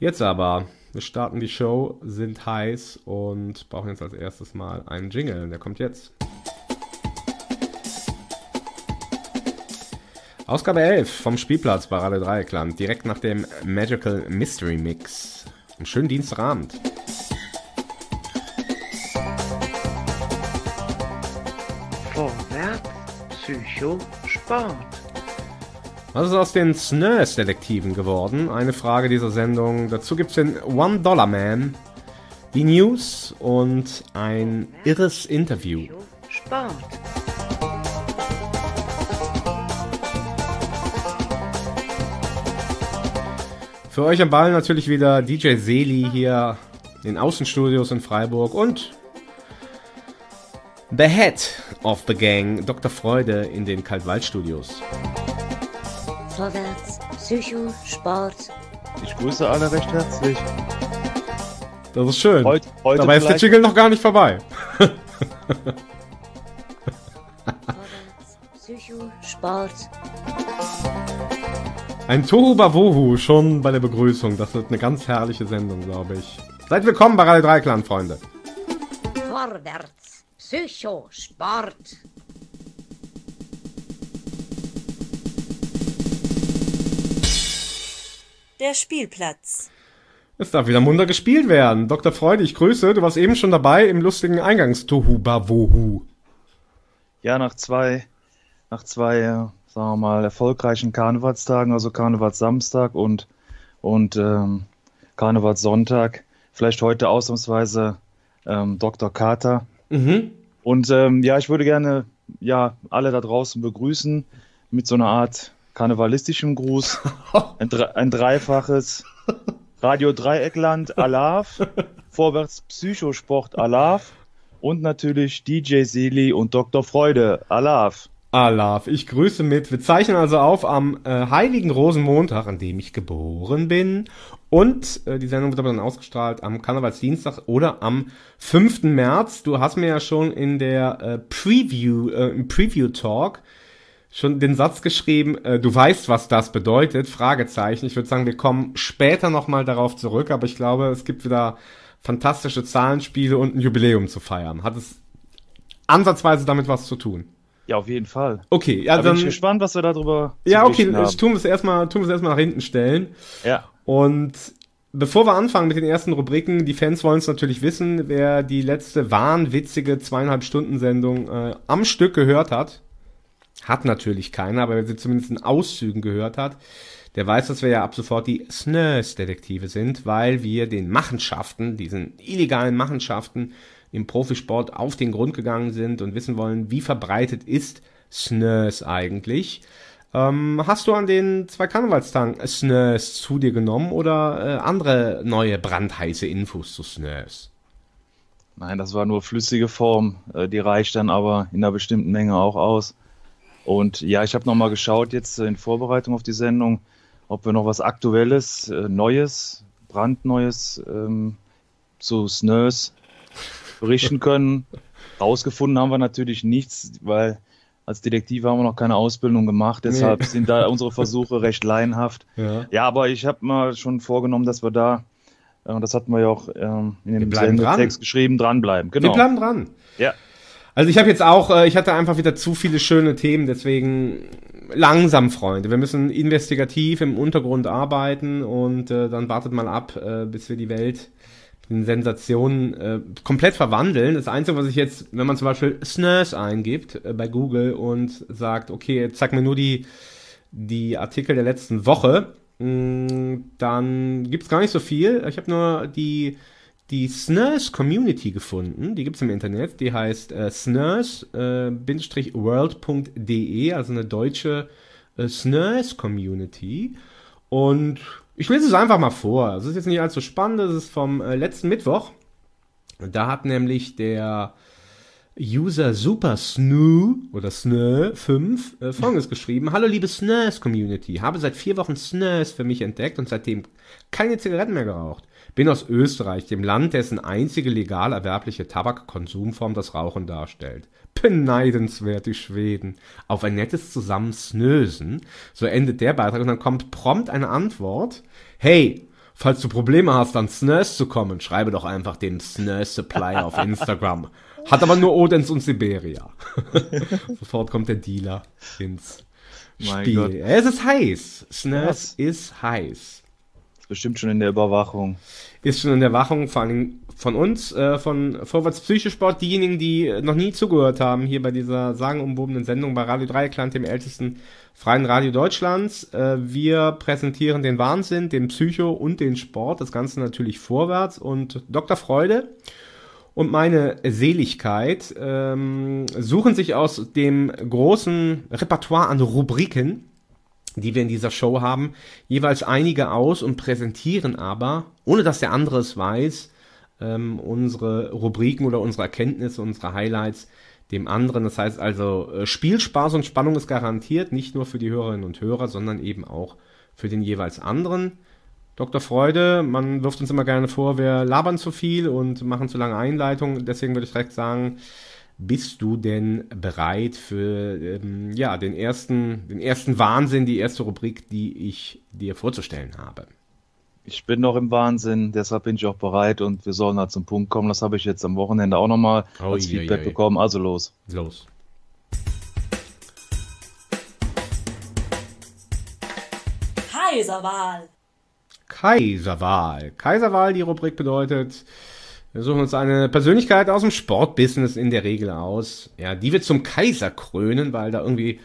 Jetzt aber, wir starten die Show, sind heiß und brauchen jetzt als erstes mal einen Jingle. Der kommt jetzt. Ausgabe 11 vom Spielplatz bei Radio Dreieckland, direkt nach dem Magical Mystery Mix. Einen schönen Dienstagabend. Vorwärts, Psycho, Sport. Was ist aus den SNERS-Detektiven geworden? Eine Frage dieser Sendung. Dazu gibt es den One-Dollar-Man, die News und ein irres Interview. Sport. Für euch am Ball natürlich wieder DJ Seli hier in den Außenstudios in Freiburg und The Head of the Gang, Dr. Freude in den Kaltwaldstudios. Vorwärts, Psycho, Sport. Ich grüße alle recht herzlich. Das ist schön. Heut, heute Dabei ist der Jingle noch gar nicht vorbei. Vorwärts, Psycho, Sport. Ein Tohu Bawohu schon bei der Begrüßung. Das wird eine ganz herrliche Sendung, glaube ich. Seid willkommen bei Radio Dreikland, Freunde. Vorwärts, Psycho, Sport. Der Spielplatz. Es darf wieder munter gespielt werden. Dr. Freude, ich grüße. Du warst eben schon dabei im lustigen Eingangs-Tohu Bawohu. Ja, nach zwei, nach zwei, äh, sagen wir mal, erfolgreichen Karnevalstagen, also Karnevalssamstag und, und ähm, Karnevalssonntag, vielleicht heute ausnahmsweise ähm, Dr. Carter. Mhm. Und ähm, ja, ich würde gerne ja alle da draußen begrüßen mit so einer Art karnevalistischem Gruß. Ein, ein dreifaches Radio Dreieckland Alaf, Vorwärts Psychosport Alaf und natürlich DJ Seli und Dr. Freude Alaf. Alaf, ich grüße mit. Wir zeichnen also auf am äh, Heiligen Rosenmontag, an dem ich geboren bin. Und äh, die Sendung wird aber dann ausgestrahlt am Karnevalsdienstag oder am 5. März. Du hast mir ja schon in der äh, Preview, äh, im Preview-Talk schon den Satz geschrieben, äh, du weißt, was das bedeutet, Fragezeichen. Ich würde sagen, wir kommen später nochmal darauf zurück, aber ich glaube, es gibt wieder fantastische Zahlenspiele und ein Jubiläum zu feiern. Hat es ansatzweise damit was zu tun? Ja, auf jeden Fall. Okay, ja, Da bin dann. ich gespannt, was wir darüber Ja, okay, haben. tun wir es erstmal, tun wir es erstmal nach hinten stellen. Ja, Und bevor wir anfangen mit den ersten Rubriken, die Fans wollen es natürlich wissen, wer die letzte wahnwitzige zweieinhalb Stunden Sendung äh, am Stück gehört hat, hat natürlich keiner, aber wer sie zumindest in Auszügen gehört hat, der weiß, dass wir ja ab sofort die Snurs-Detektive sind, weil wir den Machenschaften, diesen illegalen Machenschaften im Profisport auf den Grund gegangen sind und wissen wollen, wie verbreitet ist Snurs eigentlich. Ähm, hast du an den zwei Karnevalstagen Snurs zu dir genommen oder äh, andere neue brandheiße Infos zu Snurs? nein, das war nur flüssige Form. Äh, Die reicht dann aber in einer bestimmten Menge auch aus. Und ja, ich habe nochmal geschaut jetzt äh, in Vorbereitung auf die Sendung, ob wir noch was Aktuelles, äh, Neues, brandneues ähm, zu Snurs berichten können. Rausgefunden haben wir natürlich nichts, weil als Detektive haben wir noch keine Ausbildung gemacht, deshalb Nee. sind da unsere Versuche recht laienhaft. Ja. Ja, aber ich habe mal schon vorgenommen, dass wir da, äh, und das hatten wir ja auch ähm, in dem. Text geschrieben, dranbleiben. Genau. Wir bleiben dran. Ja. Also ich habe jetzt auch, äh, ich hatte einfach wieder zu viele schöne Themen, deswegen langsam, Freunde. Wir müssen investigativ im Untergrund arbeiten und äh, dann wartet mal ab, äh, bis wir die Welt in Sensationen komplett verwandeln. Das Einzige, was ich jetzt, wenn man zum Beispiel Snurs eingibt bei Google und sagt, okay, zeig mir nur die, die Artikel der letzten Woche, mh, dann gibt's gar nicht so viel. Ich habe nur die die Snurs Community gefunden. Die gibt's im Internet. Die heißt äh, snurs-world.de, also eine deutsche äh, Snurs Community. Und ich lese es einfach mal vor. Es ist jetzt nicht allzu spannend. Es ist vom äh, letzten Mittwoch. Da hat nämlich der User Super Snoo oder Snö 5 äh, folgendes geschrieben. Hallo liebe Snurs Community, habe seit vier Wochen Snurs für mich entdeckt und seitdem keine Zigaretten mehr geraucht. Bin aus Österreich, dem Land, dessen einzige legal erwerbliche Tabakkonsumform das Rauchen darstellt. Beneidenswert die Schweden. Auf ein nettes Zusammensnösen. So endet der Beitrag und dann kommt prompt eine Antwort. Hey, Falls du Probleme hast, an Snurs zu kommen, schreibe doch einfach den Snurs Supply auf Instagram. Hat aber nur Odense und Siberia. Sofort kommt der Dealer ins Spiel. Es ist heiß. Snurs ist heiß. Bestimmt schon in der Überwachung. Ist schon in der Wachung, vor allem von uns, äh, von Vorwärts Psychosport, diejenigen, die noch nie zugehört haben, hier bei dieser sagenumwobenen Sendung bei Radio Dreieckland, dem ältesten freien Radio Deutschlands. Äh, wir präsentieren den Wahnsinn, den Psycho und den Sport, das Ganze natürlich vorwärts und Dr. Freude und meine Seligkeit ähm, suchen sich aus dem großen Repertoire an Rubriken, die wir in dieser Show haben, jeweils einige aus und präsentieren aber, ohne dass der andere es weiß, ähm, unsere Rubriken oder unsere Erkenntnisse, unsere Highlights dem anderen. Das heißt also, äh, Spielspaß und Spannung ist garantiert, nicht nur für die Hörerinnen und Hörer, sondern eben auch für den jeweils anderen. Dr. Freude, man wirft uns immer gerne vor, wir labern zu viel und machen zu lange Einleitungen. Deswegen würde ich direkt sagen, bist du denn bereit für ähm, ja, den, ersten, den ersten Wahnsinn, die erste Rubrik, die ich dir vorzustellen habe? Ich bin noch im Wahnsinn, deshalb bin ich auch bereit und wir sollen da zum Punkt kommen. Das habe ich jetzt am Wochenende auch nochmal Oh, als je, Feedback je. bekommen. Also los. Los. Kaiserwahl. Kaiserwahl. Kaiserwahl, die Rubrik bedeutet, wir suchen uns eine Persönlichkeit aus dem Sportbusiness in der Regel aus. Ja, die wir zum Kaiser krönen, weil da irgendwie,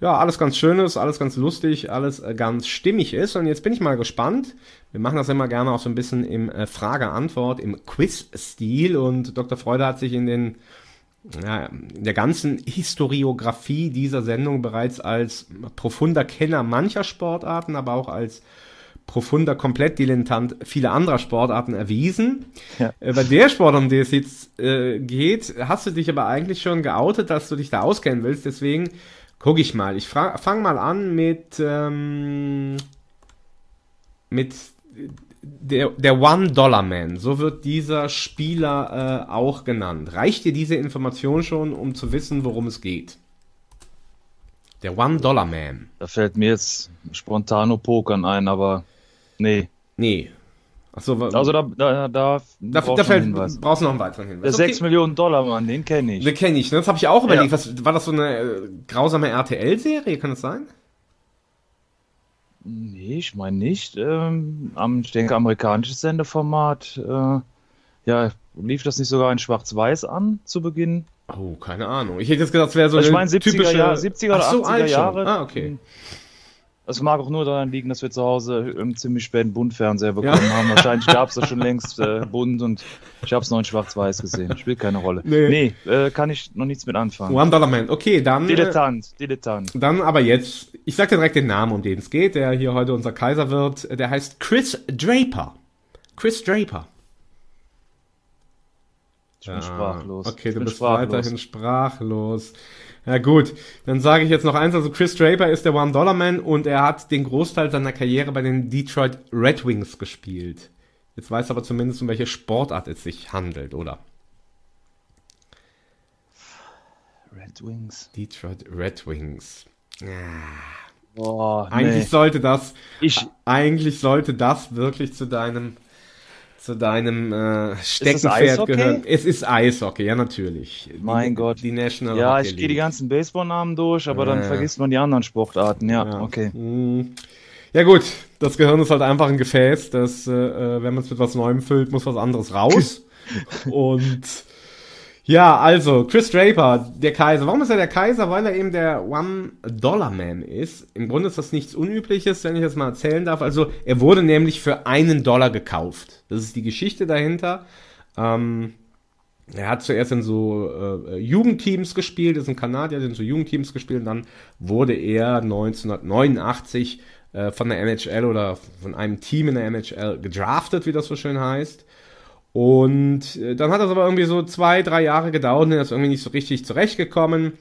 ja, alles ganz schön ist, alles ganz lustig, alles äh, ganz stimmig ist. Und jetzt bin ich mal gespannt. Wir machen das immer gerne auch so ein bisschen im äh, Frage-Antwort, im Quiz-Stil. Und Dr. Freude hat sich in den ja, in der ganzen Historiografie dieser Sendung bereits als profunder Kenner mancher Sportarten, aber auch als profunder Komplettdilettant vieler anderer Sportarten erwiesen. Ja. Äh, Bei der Sport, um die es jetzt äh, geht, hast du dich aber eigentlich schon geoutet, dass du dich da auskennen willst. Deswegen gucke ich mal. Ich fange mal an mit, ähm, mit der, der One-Dollar-Man. So wird dieser Spieler äh, auch genannt. Reicht dir diese Information schon, um zu wissen, worum es geht? Der One-Dollar-Man. Da fällt mir jetzt spontan nur Pokern ein, aber nee. Nee. Achso, Also da, da, da, da, brauchst da fällt, Hinweis. brauchst du noch einen weiteren Der Hinweis. 6 Millionen Dollar Mann, den kenne ich. Den kenne ich, ne? Das habe ich auch überlegt. Ja. Was, war das so eine äh, grausame RTL-Serie? Kann das sein? Nee, ich meine nicht. Ähm, am, ich denke, amerikanisches Sendeformat. Äh, ja, lief das nicht sogar in Schwarz-Weiß an zu Beginn? Oh, keine Ahnung. Ich hätte jetzt gedacht, es wäre so Also ich eine meine 70er, typische... Jahre, 70er oder Ach so, 80er alt schon. Jahre. Ah, okay. Das mag auch nur daran liegen, dass wir zu Hause einen ziemlich späten Buntfernseher bekommen haben. Wahrscheinlich gab es das schon längst äh, bunt und ich habe es noch in Schwarz-Weiß gesehen. Spielt keine Rolle. Nee. Nee, äh, kann ich noch nichts mit anfangen. One-Dollar-Man. Okay, dann... Äh, Dilettant, Dilettant. Dann aber jetzt, ich sag dir direkt den Namen, um den es geht, der hier heute unser Kaiser wird. Der heißt Chris Draper. Chris Draper. Ich bin sprachlos. Okay, ich du bist sprachlos. weiterhin sprachlos. Ja gut, dann sage ich jetzt noch eins. Also Chris Draper ist der One-Dollar-Man und er hat den Großteil seiner Karriere bei den Detroit Red Wings gespielt. Jetzt weiß aber zumindest, um welche Sportart es sich handelt, oder? Red Wings. Detroit Red Wings. Boah, Eigentlich nee. sollte das Ich, eigentlich sollte das wirklich zu deinem zu deinem äh, Steckenpferd gehören. Es ist Eishockey, ja natürlich. Mein die, Gott. Die National ja, Hockey ich gehe die ganzen Baseballnamen durch, aber Ja, dann ja. vergisst man die anderen Sportarten. Ja, Ja. okay. Mm. Ja gut, das Gehirn ist halt einfach ein Gefäß, das, äh, äh, wenn man es mit was Neuem füllt, muss was anderes raus. Und ja, also Chris Draper, der Kaiser. Warum ist er der Kaiser? Weil er eben der One-Dollar-Man ist. Im Grunde ist das nichts Unübliches, wenn ich das mal erzählen darf. Also er wurde nämlich für einen Dollar gekauft. Das ist die Geschichte dahinter. Ähm, er hat zuerst in so äh, Jugendteams gespielt, ist ein Kanadier, hat in so Jugendteams gespielt und dann wurde er 1989 äh, von der NHL oder von einem Team in der NHL gedraftet, wie das so schön heißt. Und äh, dann hat das aber irgendwie so zwei, drei Jahre gedauert und er ist irgendwie nicht so richtig zurechtgekommen.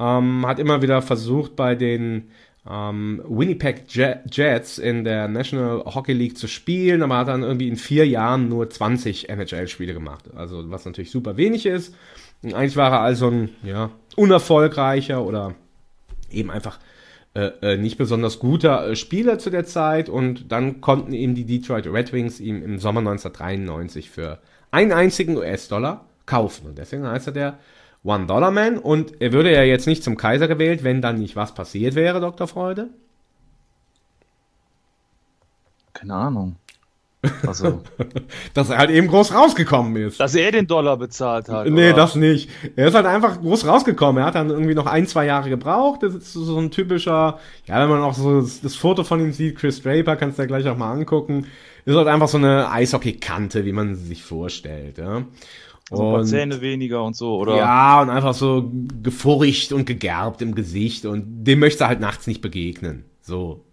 Ähm, hat immer wieder versucht, bei den ähm, Winnipeg Je- Jets in der National Hockey League zu spielen, aber hat dann irgendwie in vier Jahren nur 20 NHL-Spiele gemacht. Also was natürlich super wenig ist. Und eigentlich war er also ein ja, unerfolgreicher oder eben einfach äh, äh, nicht besonders guter äh, Spieler zu der Zeit und dann konnten ihm die Detroit Red Wings ihm im Sommer 1993 für einen einzigen US-Dollar kaufen und deswegen heißt er der One-Dollar-Man und er würde ja jetzt nicht zum Kaiser gewählt, wenn dann nicht was passiert wäre, Dr. Freude. Keine Ahnung. Also, Dass er halt eben groß rausgekommen ist. dass er den Dollar bezahlt hat. Nee, oder? das nicht. Er ist halt einfach groß rausgekommen. Er hat dann irgendwie noch ein, zwei Jahre gebraucht. Das ist so ein typischer, ja, wenn man auch so das, das Foto von ihm sieht, Chris Draper, kannst du ja gleich auch mal angucken. Ist halt einfach so eine Eishockey-Kante, wie man sie sich vorstellt, ja. So ein paar Zähne weniger und so, oder? Ja, und einfach so gefurcht und gegerbt im Gesicht und dem möchte er halt nachts nicht begegnen. So,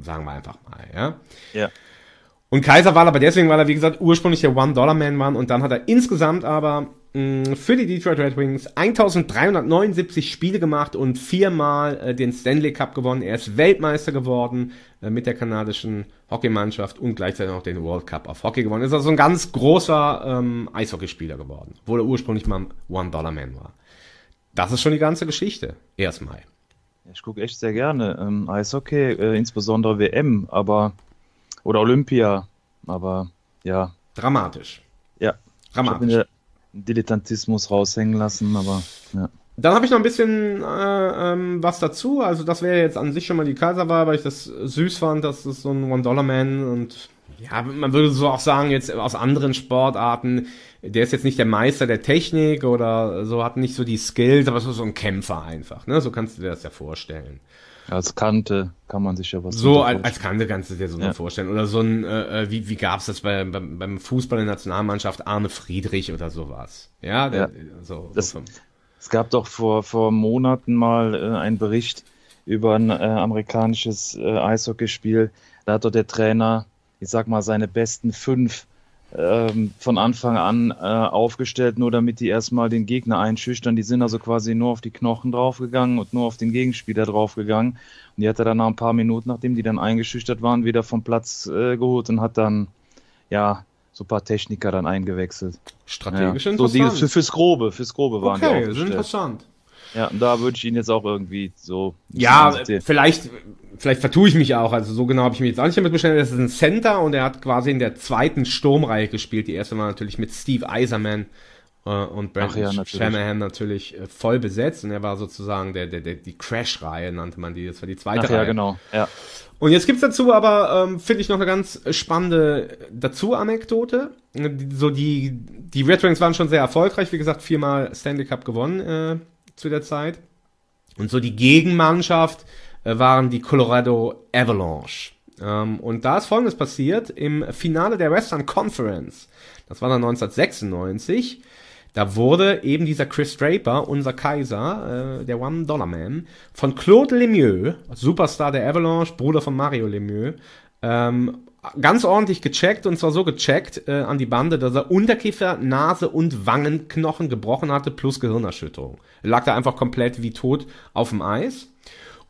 sagen wir einfach mal, ja. Ja. Und Kaiser war aber deswegen, weil er, wie gesagt, ursprünglich der One-Dollar-Man war und dann hat er insgesamt aber mh, für die Detroit Red Wings 1379 Spiele gemacht und viermal äh, den Stanley Cup gewonnen. Er ist Weltmeister geworden äh, mit der kanadischen Hockeymannschaft und gleichzeitig auch den World Cup auf Hockey gewonnen. Ist also ein ganz großer ähm, Eishockeyspieler geworden, obwohl er ursprünglich mal One-Dollar-Man war. Das ist schon die ganze Geschichte. Erstmal. Ich gucke echt sehr gerne ähm, Eishockey, äh, insbesondere WM, aber oder Olympia, aber ja, Dramatisch. ja. Dramatisch. Dilettantismus raushängen lassen, aber ja. Dann habe ich noch ein bisschen äh, ähm, was dazu. Also das wäre jetzt an sich schon mal die Kaiserwahl, weil ich das süß fand, dass das so ein One-Dollar-Man und ja, man würde so auch sagen, jetzt aus anderen Sportarten, der ist jetzt nicht der Meister der Technik oder so, hat nicht so die Skills, aber so so ein Kämpfer einfach. Ne? So kannst du dir das ja vorstellen. Als Kante kann man sich ja was So als, als Kante kannst du dir so Ja. vorstellen. Oder so ein, äh, äh, wie, wie gab's das bei, beim, beim Fußball in der Nationalmannschaft, Arne Friedrich oder sowas. Ja, der, Ja. so. Das- so Es gab doch vor, vor Monaten mal äh, einen Bericht über ein äh, amerikanisches äh, Eishockeyspiel. Da hat doch der Trainer, ich sag mal, seine besten fünf ähm, von Anfang an äh, aufgestellt, nur damit die erstmal den Gegner einschüchtern. Die sind also quasi nur auf die Knochen draufgegangen und nur auf den Gegenspieler draufgegangen. Und die hat er dann nach ein paar Minuten, nachdem die dann eingeschüchtert waren, wieder vom Platz äh, geholt und hat dann, ja, so ein paar Techniker dann eingewechselt. strategisch ja. So die, interessant. für, fürs Grobe, fürs Grobe waren die okay, ist aufgestellt. interessant. Ja, und da würde ich ihn jetzt auch irgendwie so. Ja, vielleicht, vielleicht vertue ich mich auch. Also so genau habe ich mich jetzt auch nicht damit beschäftigt. Das ist ein Center und er hat quasi in der zweiten Sturmreihe gespielt. Die erste war natürlich mit Steve Eiserman äh, und Brandon ja, natürlich. Shanahan natürlich äh, voll besetzt. Und er war sozusagen der, der, der die Crash-Reihe, nannte man die. Das war die zweite Ach Reihe. ja, genau. Ja. Und jetzt gibt's dazu aber, ähm, finde ich, noch eine ganz spannende Dazu-Anekdote. Die- So die, die Red Wings waren schon sehr erfolgreich, wie gesagt, viermal Stanley Cup gewonnen äh, zu der Zeit. Und so die Gegenmannschaft äh, waren die Colorado Avalanche. Ähm, und da ist Folgendes passiert im Finale der Western Conference. Das war dann 1996. Da wurde eben dieser Chris Draper, unser Kaiser, äh, der One-Dollar-Man, von Claude Lemieux, Superstar der Avalanche, Bruder von Mario Lemieux, ähm, ganz ordentlich gecheckt und zwar so gecheckt äh, an die Bande, dass er Unterkiefer, Nase und Wangenknochen gebrochen hatte plus Gehirnerschütterung. Er lag da einfach komplett wie tot auf dem Eis.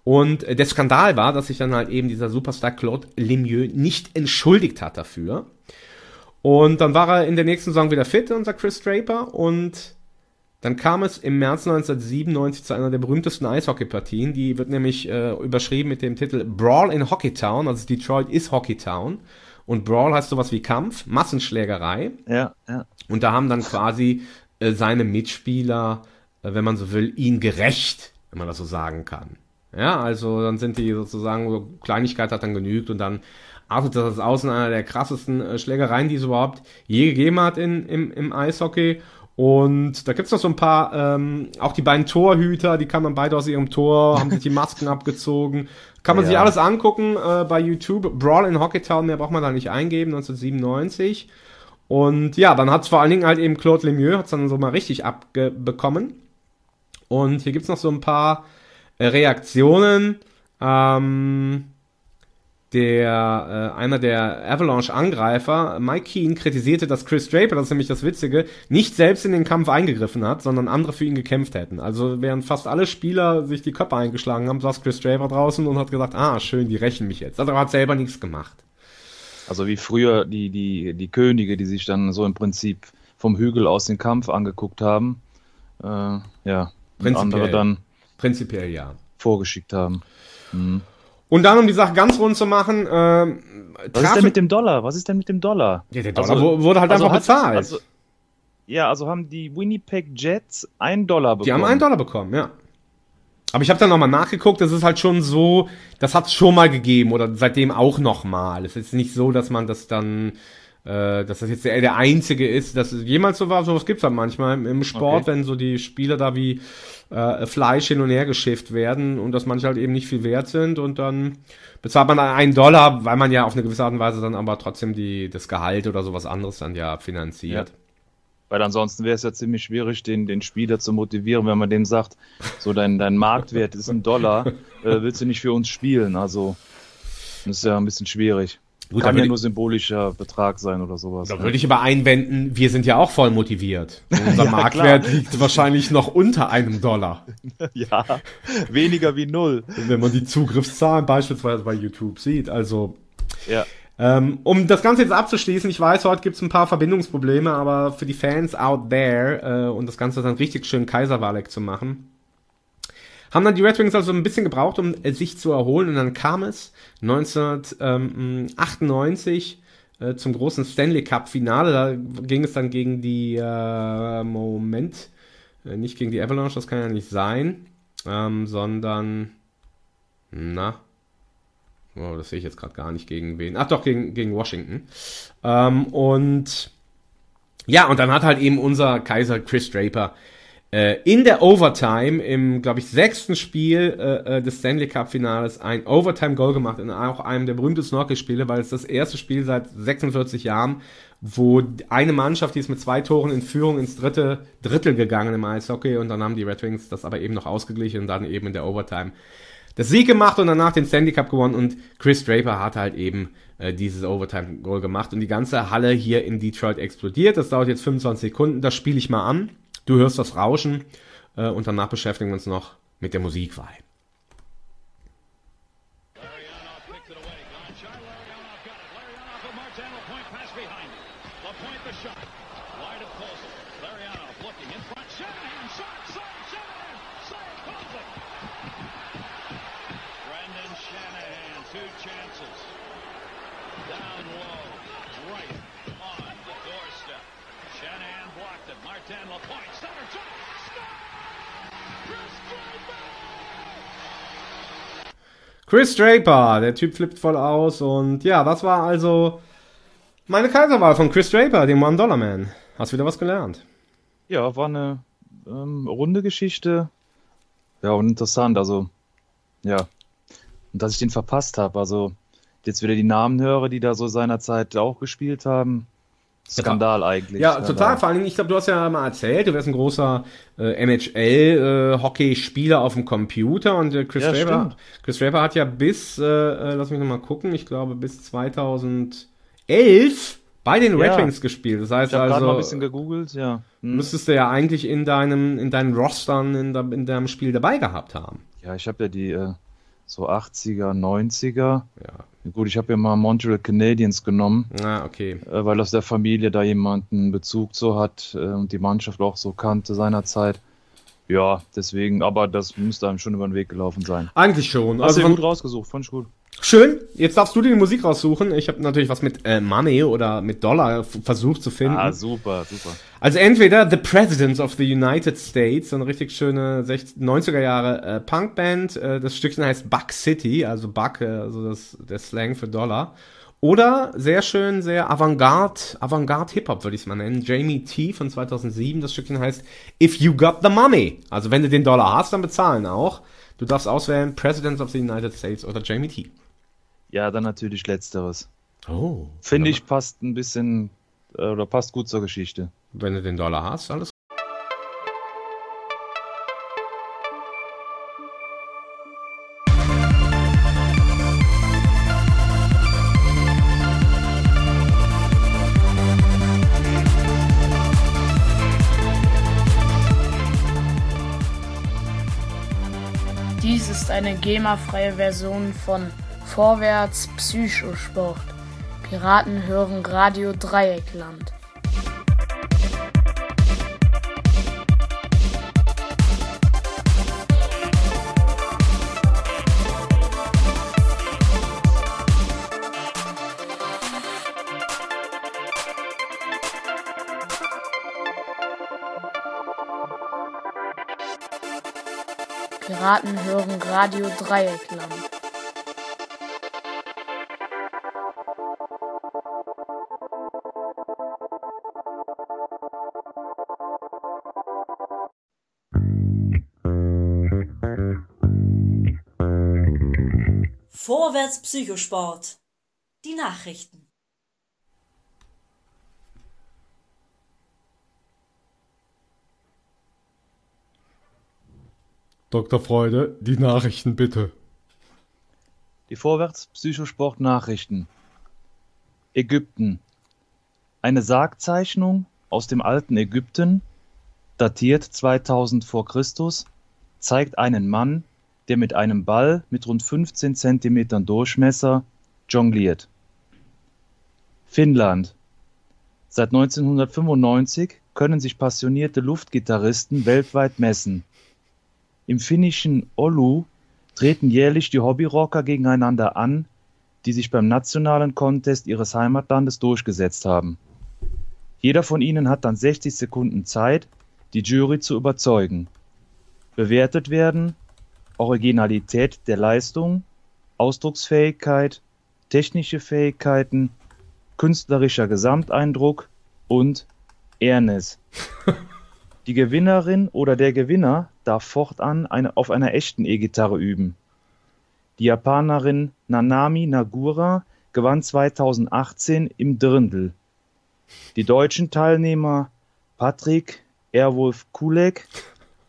Und äh, der Skandal war, dass sich dann halt eben dieser Superstar Claude Lemieux nicht entschuldigt hat dafür. Und dann war er in der nächsten Saison wieder fit, unser Chris Draper. Und dann kam es im März 1997 zu einer der berühmtesten Eishockeypartien. Die wird nämlich äh, überschrieben mit dem Titel Brawl in Hockeytown. Also Detroit ist Hockeytown. Und Brawl heißt sowas wie Kampf, Massenschlägerei. Ja, ja. Und da haben dann quasi äh, seine Mitspieler, äh, wenn man so will, ihn gerecht, wenn man das so sagen kann. Ja, also dann sind die sozusagen, so Kleinigkeit hat dann genügt und dann artete das aus in einer der krassesten äh, Schlägereien, die es überhaupt je gegeben hat in, im, im Eishockey. Und da gibt's noch so ein paar, ähm, auch die beiden Torhüter, die kamen beide aus ihrem Tor, haben sich die Masken abgezogen. Kann man Ja. sich alles angucken äh, bei YouTube. Brawl in Hockeytown, mehr braucht man da nicht eingeben, 1997. Und ja, dann hat's vor allen Dingen halt eben Claude Lemieux, hat's dann so mal richtig abbekommen. Und hier gibt's noch so ein paar äh, Reaktionen. Ähm, der äh, einer der Avalanche-Angreifer, Mike Keane, kritisierte, dass Chris Draper, das ist nämlich das Witzige, nicht selbst in den Kampf eingegriffen hat, sondern andere für ihn gekämpft hätten. Also während fast alle Spieler sich die Köpfe eingeschlagen haben, saß Chris Draper draußen und hat gesagt, ah, schön, die rächen mich jetzt. Also er hat selber nichts gemacht. Also wie früher die, die, die Könige, die sich dann so im Prinzip vom Hügel aus den Kampf angeguckt haben. Äh, ja. Und Prinzipiell. andere dann Prinzipiell ja. vorgeschickt haben. Und dann, um die Sache ganz rund zu machen, ähm, Was ist denn mit dem Dollar? Was ist denn mit dem Dollar? ja, der Dollar Also- wu- wurde halt also einfach hat- bezahlt. also- Ja, also haben die Winnipeg Jets einen Dollar bekommen. die haben einen Dollar bekommen, ja. Aber ich habe dann nochmal nachgeguckt, das ist halt schon so, das hat es schon mal gegeben oder seitdem auch nochmal. Es ist nicht so, dass man das dann, äh, dass das jetzt der, der einzige ist, dass es jemals so war, sowas gibt's halt manchmal im, Sport, Okay. wenn so die Spieler da wie äh, Fleisch hin und her geschifft werden und dass manche halt eben nicht viel wert sind und dann bezahlt man dann einen Dollar, weil man ja auf eine gewisse Art und Weise dann aber trotzdem die, das Gehalt oder sowas anderes dann ja finanziert. Weil ansonsten wäre es ja ziemlich schwierig, den, den Spieler zu motivieren, wenn man dem sagt, so dein, dein Marktwert ist ein Dollar, äh, willst du nicht für uns spielen? Also, das ist ja ein bisschen schwierig. Gut, Kann da ja nur symbolischer Betrag sein oder sowas. Da ne? würde ich aber einwenden, wir sind ja auch voll motiviert. Unser Ja, Marktwert klar. liegt wahrscheinlich noch unter einem Dollar. ja, weniger wie null. Wenn man die Zugriffszahlen beispielsweise bei YouTube sieht. Also, Ja. ähm, um das Ganze jetzt abzuschließen, ich weiß, heute gibt es ein paar Verbindungsprobleme, aber für die Fans out there äh, und das Ganze dann richtig schön Kaiserwalek zu machen, haben dann die Red Wings also ein bisschen gebraucht, um äh, sich zu erholen. Und dann kam es 1998 äh, zum großen Stanley Cup Finale. Da ging es dann gegen die äh, Moment, äh, nicht gegen die Avalanche, das kann ja nicht sein, ähm, sondern na, oh, das sehe ich jetzt gerade gar nicht gegen wen. Ach doch, gegen, gegen Washington. Ähm, und ja, und dann hat halt eben unser Kaiser Chris Draper in der Overtime im, glaube ich, sechsten Spiel äh, äh, des Stanley Cup Finales ein Overtime Goal gemacht in auch einem der berühmtesten Hockeyspiele, weil es das erste Spiel seit 46 Jahren, wo eine Mannschaft, die ist mit zwei Toren in Führung ins dritte Drittel gegangen im Eishockey und dann haben die Red Wings das aber eben noch ausgeglichen und dann eben in der Overtime das Sieg gemacht und danach den Stanley Cup gewonnen und Chris Draper hat halt eben äh, dieses Overtime-Goal gemacht und die ganze Halle hier in Detroit explodiert. Das dauert jetzt 25 Sekunden, das spiele ich mal an. Du hörst das Rauschen äh, und danach beschäftigen wir uns noch mit der Musikwahl. Chris Draper, der Typ flippt voll aus und ja, das war also meine Kaiserwahl von Chris Draper, dem One-Dollar-Man. Hast wieder was gelernt. Ja, war eine ähm, runde Geschichte. Ja, und interessant. Also, ja. Und dass ich den verpasst habe. Also, jetzt wieder die Namen höre, die da so seinerzeit auch gespielt haben. Skandal eigentlich. Ja, Skandal. total. Vor allen Dingen, ich glaube, du hast ja mal erzählt, du wärst ein großer äh, NHL-Hockey-Spieler auf dem Computer und äh, Chris, Ja, Draper. Chris Draper hat ja bis, äh, äh, lass mich nochmal gucken, ich glaube bis 2011 bei den Red Ja. Wings gespielt. Das heißt Ich gerade mal ein also, bisschen gegoogelt, ja. Hm. müsstest du ja eigentlich in deinem, in deinen Rostern, in, de, in deinem Spiel dabei gehabt haben. Ja, ich habe ja die äh, so 80er, 90er. Ja. Gut, ich habe ja mal Montreal Canadiens genommen, Ah, okay. äh, weil aus der Familie da jemand einen Bezug so hat äh, und die Mannschaft auch so kannte seinerzeit. Ja, deswegen, aber das müsste einem schon über den Weg gelaufen sein. Eigentlich schon. Hast Also du gut rausgesucht, fand ich gut. Schön. Jetzt darfst du dir die Musik raussuchen. Ich habe natürlich was mit äh, Money oder mit Dollar versucht zu finden. Ah, super, super. Also entweder The Presidents of the United States, so eine richtig schöne 60, 90er Jahre äh, Punkband. Äh, das Stückchen heißt Buck City, also Buck, äh, also das, der Slang für Dollar. Oder sehr schön, sehr Avantgarde, Avantgarde Hip-Hop würde ich es mal nennen. Jamie T von 2007. Das Stückchen heißt If You Got the Money. Also wenn du den Dollar hast, dann bezahlen auch. Du darfst auswählen Presidents of the United States oder Jamie T. Ja, dann natürlich letzteres. Oh. Finde ich passt ein bisschen äh, oder passt gut zur Geschichte. Wenn du den Dollar hast, alles Dies ist eine GEMA-freie Version von Vorwärts Psychosport. Piraten hören Radio Dreieckland. Piraten hören Radio Dreieckland. Vorwärts Psychosport. Die Nachrichten. Dr. Freude, die Nachrichten bitte. Die Vorwärts Psychosport Nachrichten. Ägypten. Eine Sargzeichnung aus dem alten Ägypten, datiert 2000 vor Christus, zeigt einen Mann, der mit einem Ball mit rund 15 Zentimetern Durchmesser jongliert. Finnland. Seit 1995 können sich passionierte Luftgitarristen weltweit messen. Im finnischen Oulu treten jährlich die Hobbyrocker gegeneinander an, die sich beim nationalen Contest ihres Heimatlandes durchgesetzt haben. Jeder von ihnen hat dann 60 Sekunden Zeit, die Jury zu überzeugen. Bewertet werden Originalität der Leistung, Ausdrucksfähigkeit, technische Fähigkeiten, künstlerischer Gesamteindruck und Ehrnis. Die Gewinnerin oder der Gewinner darf fortan eine, auf einer echten E-Gitarre üben. Die Japanerin Nanami Nagura gewann 2018 im Dirndl. Die deutschen Teilnehmer Patrick Airwolf Kulek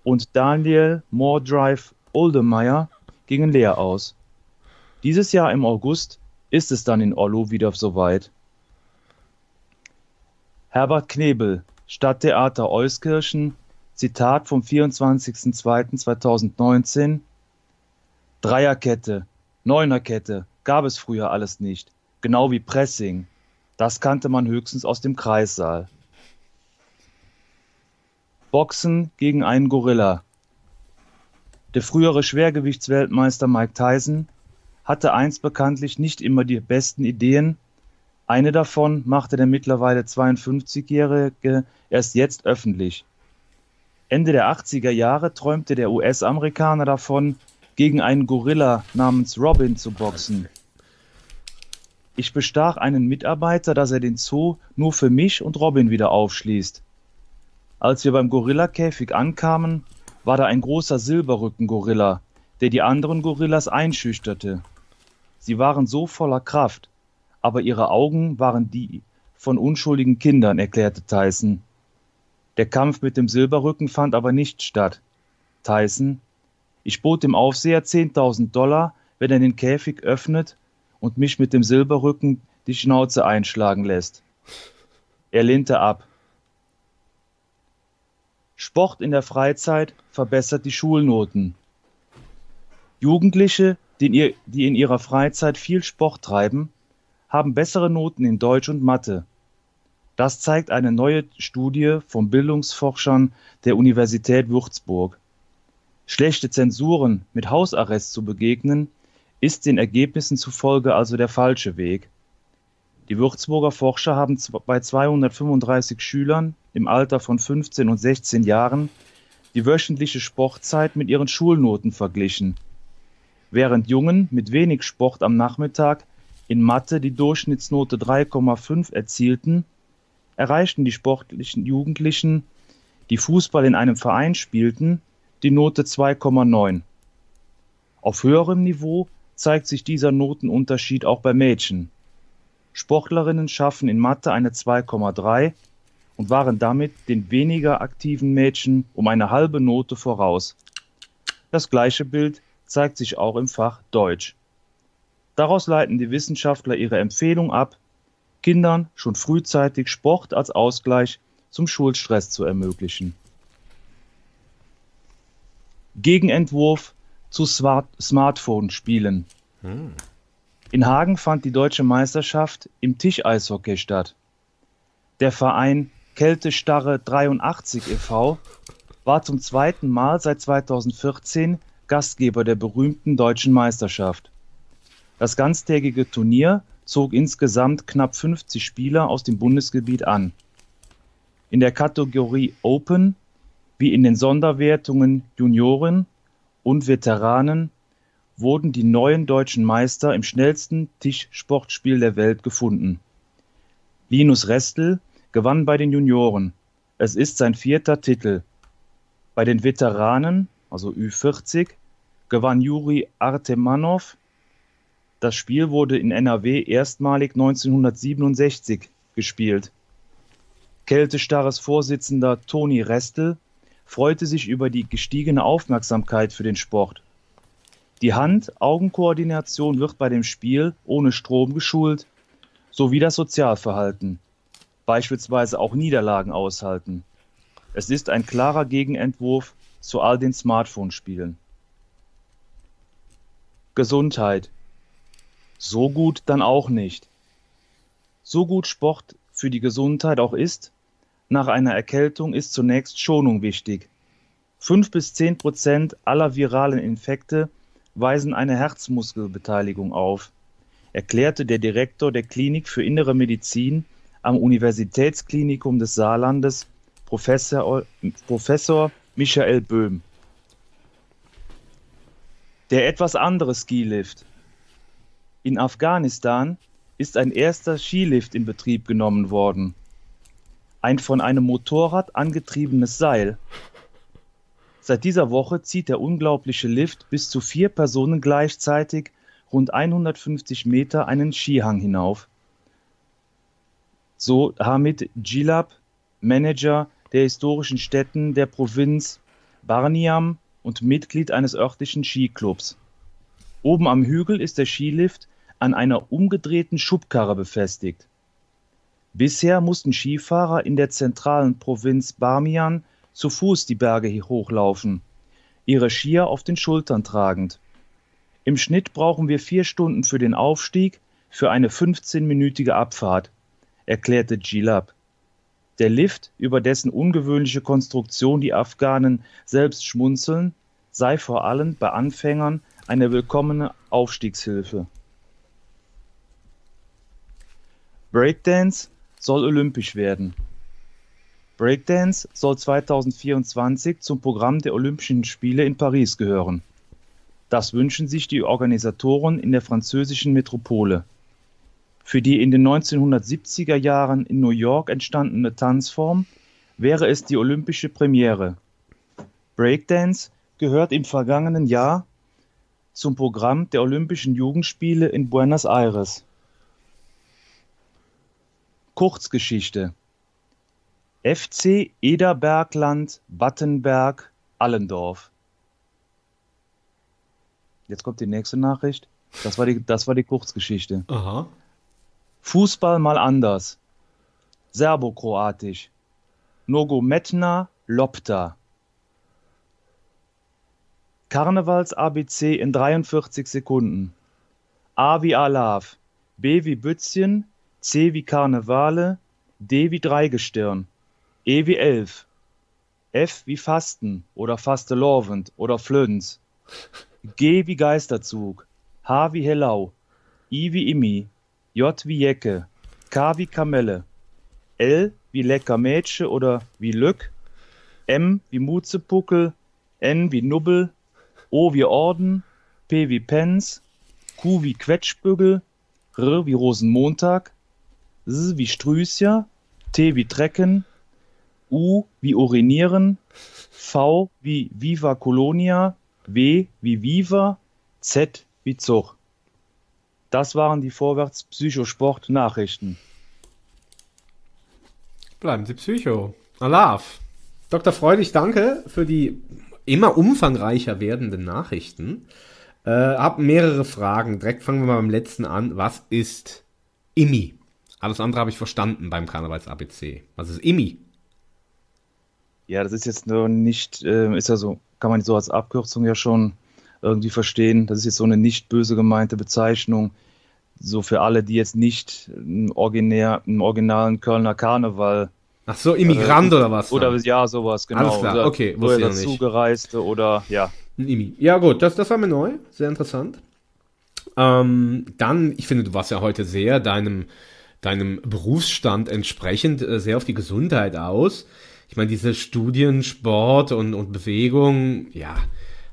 und Daniel Mordrive Oldemeyer gingen leer aus. Dieses Jahr im August ist es dann in Ollo wieder soweit. Herbert Knebel, Stadttheater Euskirchen, Zitat vom 24.02.2019 Dreierkette, Neunerkette gab es früher alles nicht, genau wie Pressing. Das kannte man höchstens aus dem Kreissaal. Boxen gegen einen Gorilla. Der frühere Schwergewichtsweltmeister Mike Tyson hatte einst bekanntlich nicht immer die besten Ideen. Eine davon machte der mittlerweile 52-Jährige erst jetzt öffentlich. Ende der 80er Jahre träumte der US-Amerikaner davon, gegen einen Gorilla namens Robin zu boxen. Ich bestach einen Mitarbeiter, dass er den Zoo nur für mich und Robin wieder aufschließt. Als wir beim Gorillakäfig ankamen, war da ein großer Silberrücken-Gorilla, der die anderen Gorillas einschüchterte. Sie waren so voller Kraft, aber ihre Augen waren die von unschuldigen Kindern, erklärte Tyson. Der Kampf mit dem Silberrücken fand aber nicht statt. Tyson, ich bot dem Aufseher 10.000 Dollar, wenn er den Käfig öffnet und mich mit dem Silberrücken die Schnauze einschlagen lässt. Er lehnte ab. Sport in der Freizeit verbessert die Schulnoten. Jugendliche, die in, ihrer Freizeit viel Sport treiben, haben bessere Noten in Deutsch und Mathe. Das zeigt eine neue Studie von Bildungsforschern der Universität Würzburg. Schlechte Zensuren mit Hausarrest zu begegnen, ist den Ergebnissen zufolge also der falsche Weg. Die Würzburger Forscher haben bei 235 Schülern im Alter von 15 und 16 Jahren die wöchentliche Sportzeit mit ihren Schulnoten verglichen. Während Jungen mit wenig Sport am Nachmittag in Mathe die Durchschnittsnote 3,5 erzielten, erreichten die sportlichen Jugendlichen, die Fußball in einem Verein spielten, die Note 2,9. Auf höherem Niveau zeigt sich dieser Notenunterschied auch bei Mädchen. Sportlerinnen schaffen in Mathe eine 2,3 und waren damit den weniger aktiven Mädchen um eine halbe Note voraus. Das gleiche Bild zeigt sich auch im Fach Deutsch. Daraus leiten die Wissenschaftler ihre Empfehlung ab, Kindern schon frühzeitig Sport als Ausgleich zum Schulstress zu ermöglichen. Gegenentwurf zu Smart Smartphone-Spielen. In Hagen fand die deutsche Meisterschaft im Tischeishockey statt. Der Verein Kältestarre 83 e.V. war zum zweiten Mal seit 2014 Gastgeber der berühmten deutschen Meisterschaft. Das ganztägige Turnier zog insgesamt knapp 50 Spieler aus dem Bundesgebiet an. In der Kategorie Open wie in den Sonderwertungen Junioren und Veteranen wurden die neuen deutschen Meister im schnellsten Tischsportspiel der Welt gefunden. Linus Restel gewann bei den Junioren. Es ist sein vierter Titel. Bei den Veteranen, also Ü40, gewann Juri Artemanov. Das Spiel wurde in NRW erstmalig 1967 gespielt. Kältestarres Vorsitzender Toni Restel freute sich über die gestiegene Aufmerksamkeit für den Sport. Die Hand-Augen-Koordination wird bei dem Spiel ohne Strom geschult, sowie das Sozialverhalten, beispielsweise auch Niederlagen aushalten. Es ist ein klarer Gegenentwurf zu all den Smartphone-Spielen. Gesundheit. So gut dann auch nicht. So gut Sport für die Gesundheit auch ist, nach einer Erkältung ist zunächst Schonung wichtig. Fünf bis zehn Prozent aller viralen Infekte weisen eine Herzmuskelbeteiligung auf, erklärte der Direktor der Klinik für Innere Medizin am Universitätsklinikum des Saarlandes, Professor, Professor Michael Böhm. Der etwas andere Skilift. In Afghanistan ist ein erster Skilift in Betrieb genommen worden. Ein von einem Motorrad angetriebenes Seil. Seit dieser Woche zieht der unglaubliche Lift bis zu vier Personen gleichzeitig rund 150 Meter einen Skihang hinauf. So Hamid Jilab, Manager der historischen Städten der Provinz Barniam und Mitglied eines örtlichen Skiclubs. Oben am Hügel ist der Skilift an einer umgedrehten Schubkarre befestigt. Bisher mussten Skifahrer in der zentralen Provinz Bamian zu Fuß die Berge hochlaufen, ihre Skier auf den Schultern tragend. Im Schnitt brauchen wir vier Stunden für den Aufstieg, für eine 15-minütige Abfahrt, erklärte Gilab. Der Lift, über dessen ungewöhnliche Konstruktion die Afghanen selbst schmunzeln, sei vor allem bei Anfängern eine willkommene Aufstiegshilfe. Breakdance soll olympisch werden. Breakdance soll 2024 zum Programm der Olympischen Spiele in Paris gehören. Das wünschen sich die Organisatoren in der französischen Metropole. Für die in den 1970er Jahren in New York entstandene Tanzform wäre es die olympische Premiere. Breakdance gehört im vergangenen Jahr zum Programm der Olympischen Jugendspiele in Buenos Aires. Kurzgeschichte FC Ederbergland Battenberg Allendorf Jetzt kommt die nächste Nachricht. Das war die, das war die Kurzgeschichte. Aha. Fußball mal anders. Serbokroatisch. Nogometna Lopta. Karnevals ABC in 43 Sekunden. A wie Alav, B wie Bützchen, C wie Karnevale, D wie Dreigestirn, E wie Elf, F wie Fasten oder Fastelovend oder Flöns, G wie Geisterzug, H wie Hellau, I wie Immi, J wie Jecke, K wie Kamelle, L wie Lecker Mädche oder wie Lück, M wie Mutzepuckel, N wie Nubbel, O wie Orden, P wie Pens, Q wie Quetschbügel, R wie Rosenmontag, S wie Strüßja, T wie Trecken, U wie Urinieren, V wie Viva Colonia, W wie Viva, Z wie Zug. Das waren die Vorwärts-Psychosport-Nachrichten. Bleiben Sie Psycho. Alaf. Dr. Freudig, danke für die immer umfangreicher werdenden Nachrichten. Äh, hab mehrere Fragen. Direkt fangen wir mal beim letzten an. Was ist IMI? Alles andere habe ich verstanden beim Karnevals-ABC. Was ist IMI? Ja, das ist jetzt nur nicht, äh, ist ja so, kann man so als Abkürzung ja schon irgendwie verstehen. Das ist jetzt so eine nicht böse gemeinte Bezeichnung. So für alle, die jetzt nicht im, originär, im originalen Kölner Karneval Ach so, Immigrant äh, oder was? Oder dann? ja, sowas, genau. Alles klar, Oder okay, Oder dazugereiste oder ja. IMI. Ja, gut, das, das war mir neu. Sehr interessant. Ähm, dann, ich finde, du warst ja heute sehr deinem, deinem Berufsstand entsprechend äh, sehr auf die Gesundheit aus. Ich meine, diese Studien, Sport und, und Bewegung, ja,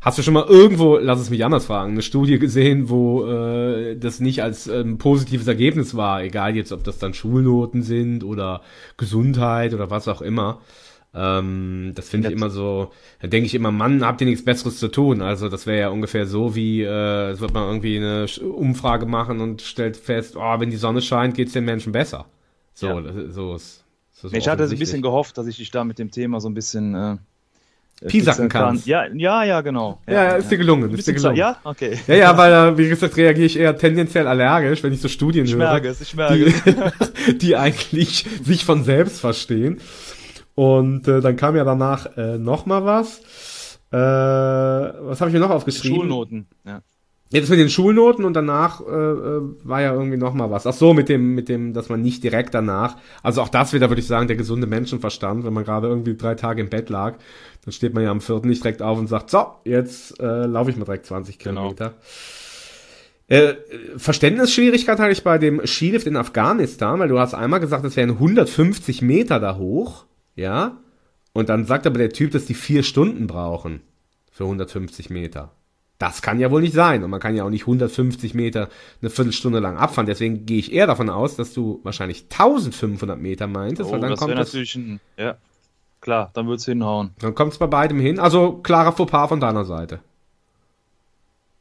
Hast du schon mal irgendwo, lass es mich anders fragen, eine Studie gesehen, wo äh, das nicht als ähm, positives Ergebnis war, egal jetzt, ob das dann Schulnoten sind oder Gesundheit oder was auch immer. Ähm, das finde ich immer so, da denke ich immer, Mann, habt ihr nichts Besseres zu tun? Also das wäre ja ungefähr so wie, äh, es wird man irgendwie eine Umfrage machen und stellt fest, oh, wenn die Sonne scheint, geht's den Menschen besser. So, Ja. so ist. Ich hatte so ein bisschen gehofft, dass ich dich da mit dem Thema so ein bisschen äh, äh, Piesacken kannst. Ja, ja, ja, genau. Ja, ja, ist dir gelungen, ist dir gelungen. Ja, okay. Ja, ja, weil, äh, wie gesagt, reagiere ich eher tendenziell allergisch, wenn ich so Studien Ich höre. merke es, ich merke es. die, die eigentlich sich von selbst verstehen. Und äh, dann kam ja danach äh, noch mal was. Äh, was habe ich mir noch aufgeschrieben? Schulnoten. Ja. Jetzt mit den Schulnoten und danach äh, äh, war ja irgendwie noch mal was. Ach so, mit dem, mit dem, dass man nicht direkt danach. Also auch das wieder würde ich sagen, der gesunde Menschenverstand, wenn man gerade irgendwie drei Tage im Bett lag, dann steht man ja am vierten nicht direkt auf und sagt, so, jetzt äh, laufe ich mal direkt 20 Genau. Kilometer. Äh, Verständnisschwierigkeit hatte ich bei dem Skilift in Afghanistan, weil du hast einmal gesagt, es wären 150 Meter da hoch, ja, und dann sagt aber der Typ, dass die vier Stunden brauchen für 150 Meter. Das kann ja wohl nicht sein und man kann ja auch nicht 150 Meter eine Viertelstunde lang abfahren. Deswegen gehe ich eher davon aus, dass du wahrscheinlich 1500 Meter meintest, Oh, weil dann das wäre kommt das, natürlich ein, ja, klar, dann wird's hinhauen. dann kommt es bei beidem hin. Also klarer Fauxpas von deiner Seite.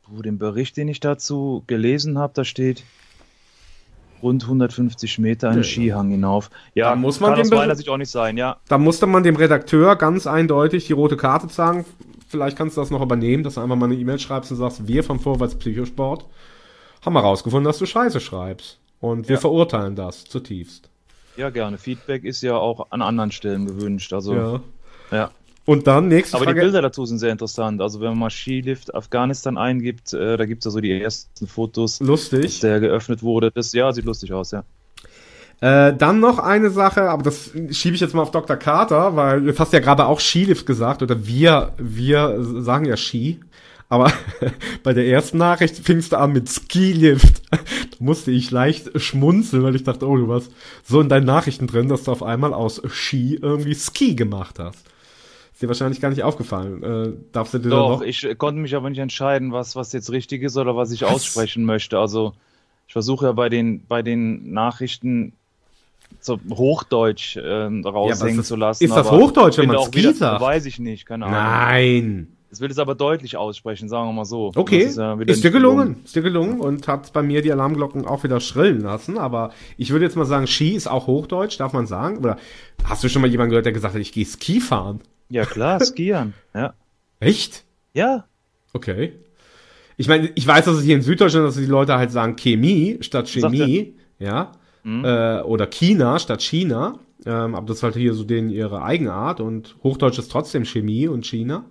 Du, den Bericht, den ich dazu gelesen habe, da steht rund 150 Meter einen Ja. Skihang hinauf. Ja, Da muss man kann den aus meiner Sicht auch nicht sein, ja. Da musste man dem Redakteur ganz eindeutig die rote Karte zeigen. Vielleicht kannst du das noch übernehmen, dass du einfach mal eine E-Mail schreibst und sagst, wir vom Vorwärts Psychosport haben herausgefunden, dass du Scheiße schreibst. Und wir Ja. verurteilen das zutiefst. Ja, gerne. Feedback ist ja auch an anderen Stellen gewünscht. Also, Ja. ja. Und dann nächste Aber die Frage. Bilder dazu sind sehr interessant. Also, wenn man mal Skilift Afghanistan eingibt, äh, da gibt's ja so die ersten Fotos, dass Lustig. der geöffnet wurde. Das, ja, sieht lustig aus, ja. Äh, dann noch eine Sache, aber das schiebe ich jetzt mal auf Dr. Carter, weil jetzt hast du ja gerade auch Skilift gesagt oder wir, wir sagen ja Ski. Aber bei der ersten Nachricht fingst du an mit Skilift. Da musste ich leicht schmunzeln, weil ich dachte, oh, du warst so in deinen Nachrichten drin, dass du auf einmal aus Ski irgendwie Ski gemacht hast. Ist dir wahrscheinlich gar nicht aufgefallen. Äh, darfst du dir Doch, noch? ich äh, konnte mich aber nicht entscheiden, was, was jetzt richtig ist oder was ich aussprechen möchte. Also, ich versuche ja bei den, bei den Nachrichten so Hochdeutsch ähm, raushängen ist- zu lassen. ist das Hochdeutsch, wenn man Ski sagt? Weiß ich nicht, keine Ahnung. Nein. Ich will es aber deutlich aussprechen, sagen wir mal so. Okay, ist, ja wieder dir nicht gelungen. Ist dir gelungen und hat bei mir die Alarmglocken auch wieder schrillen lassen. Aber ich würde jetzt mal sagen, Ski ist auch Hochdeutsch, darf man sagen. Oder hast du schon mal jemanden gehört, der gesagt hat, ich gehe Ski fahren? Ja, klar, skieren. Ja. Echt? Ja, Okay. Ich meine, ich weiß, dass es hier in Süddeutschland, dass die Leute halt sagen Chemie statt Chemie, ja, äh, oder China statt China. Ähm, aber das ist halt hier so denen ihre Eigenart und Hochdeutsch ist trotzdem Chemie und China.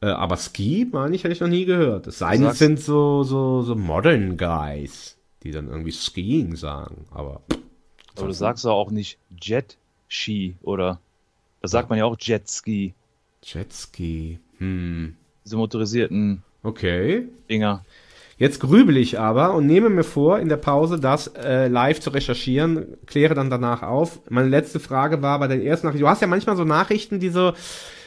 Äh, aber Ski, meine ich, hätte ich noch nie gehört. Es sei denn, es sind so, so, so Modern Guys, die dann irgendwie Skiing sagen. Aber aber du sagst doch auch nicht Jet-Ski oder da sagt man ja auch Jetski, Jetski, hm, diese motorisierten okay. Dinger. Jetzt grübel ich aber und nehme mir vor, in der Pause das äh, live zu recherchieren, kläre dann danach auf. Meine letzte Frage war bei der ersten Nachricht. Du hast ja manchmal so Nachrichten, die so,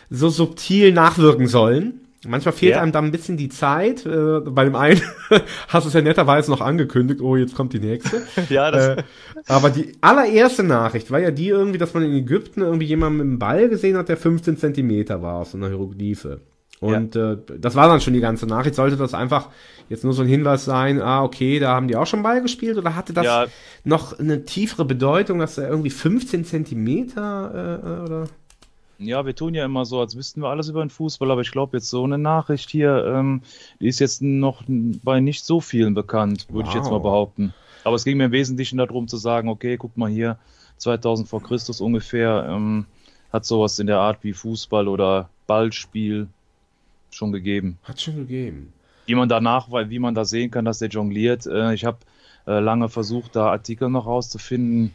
so subtil nachwirken sollen. Manchmal fehlt Ja. einem dann ein bisschen die Zeit. Äh, bei dem einen hast du es ja netterweise noch angekündigt, oh, jetzt kommt die nächste. Ja, das, äh, aber die allererste Nachricht war ja die irgendwie, dass man in Ägypten irgendwie jemanden mit einem Ball gesehen hat, der 15 Zentimeter war aus so einer Hieroglyphe. Und äh, das war dann schon die ganze Nachricht. Sollte das einfach jetzt nur so ein Hinweis sein, ah, okay, da haben die auch schon Ball gespielt? Oder hatte das Ja. noch eine tiefere Bedeutung, dass er irgendwie 15 Zentimeter äh, äh, oder? Ja, wir tun ja immer so, als wüssten wir alles über den Fußball, aber ich glaube jetzt so eine Nachricht hier, ähm, die ist jetzt noch bei nicht so vielen bekannt, würde ich jetzt mal Wow. behaupten. Aber es ging mir im Wesentlichen darum zu sagen, okay, guck mal hier, 2000 vor Christus ungefähr, ähm, hat sowas in der Art wie Fußball oder Ballspiel schon gegeben. Hat schon gegeben. Wie man danach, weil wie man da sehen kann, dass der jongliert. Äh, ich habe äh, lange versucht, da Artikel noch rauszufinden.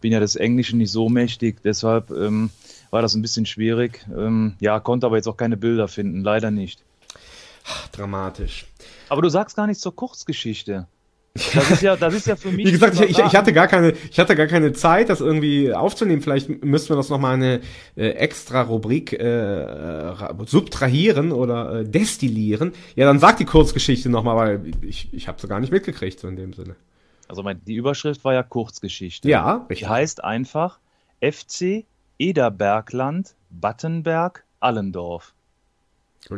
Bin ja des Englischen nicht so mächtig, deshalb ähm, war das ein bisschen schwierig. Ähm, ja, konnte aber jetzt auch keine Bilder finden, leider nicht. Dramatisch. Aber du sagst gar nichts zur Kurzgeschichte. Das ist ja, das ist ja für mich. Wie gesagt, ich, ich, ich hatte gar keine, ich hatte gar keine Zeit, das irgendwie aufzunehmen. Vielleicht müssten wir das nochmal eine äh, extra Rubrik äh, subtrahieren oder äh, destillieren. Ja, dann sag die Kurzgeschichte nochmal, weil ich, ich habe sie gar nicht mitgekriegt, so in dem Sinne. Also mein, die Überschrift war ja Kurzgeschichte. Ja, Die richtig. heißt einfach FC Ederbergland, Battenberg, Allendorf.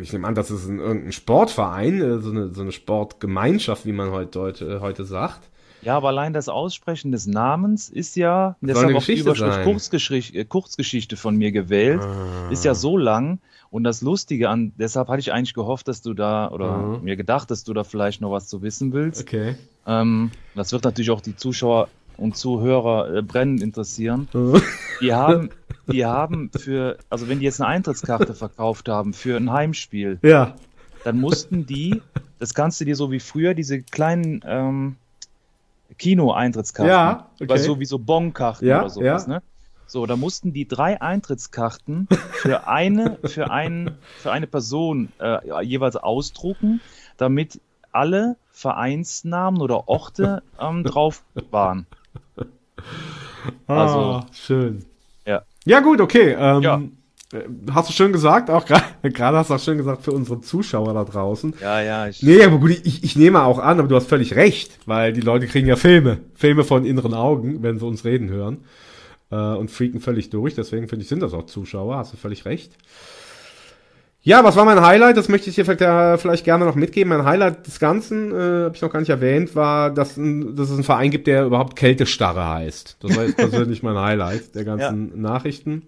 Ich nehme an, das ist ein, irgendein Sportverein, äh, so eine, so eine Sportgemeinschaft, wie man heute, heute, heute sagt. Ja, aber allein das Aussprechen des Namens ist ja, eine deshalb auch die Überschrift. Kurzgeschichte, äh, Kurzgeschichte von mir gewählt, Ah. ist ja so lang. Und das Lustige an, deshalb hatte ich eigentlich gehofft, dass du da, oder Mhm. mir gedacht, dass du da vielleicht noch was zu wissen willst. Okay. Ähm, das wird natürlich auch die Zuschauer und Zuhörer äh, brennend interessieren. Die haben, die haben für, also wenn die jetzt eine Eintrittskarte verkauft haben für ein Heimspiel, Ja. dann mussten die, das kannst du dir so wie früher, diese kleinen ähm, Kino-Eintrittskarten, Ja, okay. weil so wie so Bonkarten Ja, oder sowas, ja. ne? So, da mussten die drei Eintrittskarten für eine, für einen, für eine Person äh, jeweils ausdrucken, damit alle Vereinsnamen oder Orte ähm, drauf waren. Also- ah, schön. Ja. Ja, gut, okay. Ähm, Ja. äh, Hast du schön gesagt, auch gerade gerade hast du auch schön gesagt für unsere Zuschauer da draußen. Ja, ja, ich, Nee, aber gut, ich, ich nehme auch an, aber du hast völlig recht, weil die Leute kriegen ja Filme, Filme von inneren Augen, wenn sie uns reden hören äh, und freaken völlig durch. Deswegen finde ich, sind das auch Zuschauer, hast du völlig recht. Ja, was war mein Highlight? Das möchte ich dir vielleicht, äh, gerne noch mitgeben. Mein Highlight des Ganzen, äh, habe ich noch gar nicht erwähnt, war, dass, ein, dass es einen Verein gibt, der überhaupt Kältestarre heißt. Das war jetzt persönlich mein Highlight der ganzen Nachrichten.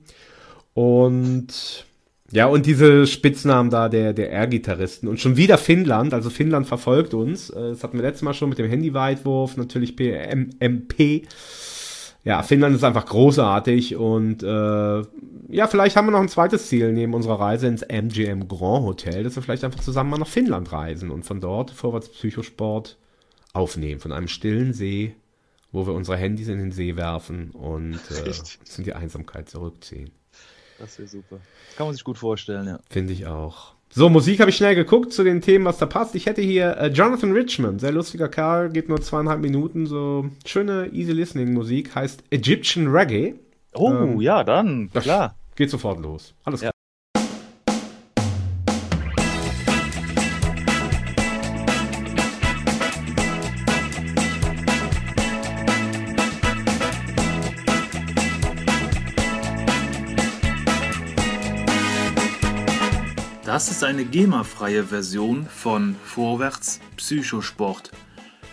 Und ja, und diese Spitznamen da der, der Air-Gitarristen. Und schon wieder Finnland, also Finnland verfolgt uns. Äh, Das hatten wir letztes Mal schon mit dem Handyweitwurf, natürlich PMP. Ja, Finnland ist einfach großartig und äh, ja, vielleicht haben wir noch ein zweites Ziel neben unserer Reise ins MGM Grand Hotel, dass wir vielleicht einfach zusammen mal nach Finnland reisen und von dort vorwärts Psychosport aufnehmen, von einem stillen See, wo wir unsere Handys in den See werfen und äh, uns in die Einsamkeit zurückziehen. das wäre super. Das kann man sich gut vorstellen, ja. Finde ich auch. So, Musik habe ich schnell geguckt zu den Themen, was da passt. Ich hätte hier äh, Jonathan Richmond, sehr lustiger Kerl, geht nur zweieinhalb Minuten, so schöne Easy Listening Musik, heißt Egyptian Reggae. Oh, Ähm, ja, dann, klar. Geht sofort los. Alles Ja. klar. Das eine GEMA-freie Version von Vorwärts Psychosport.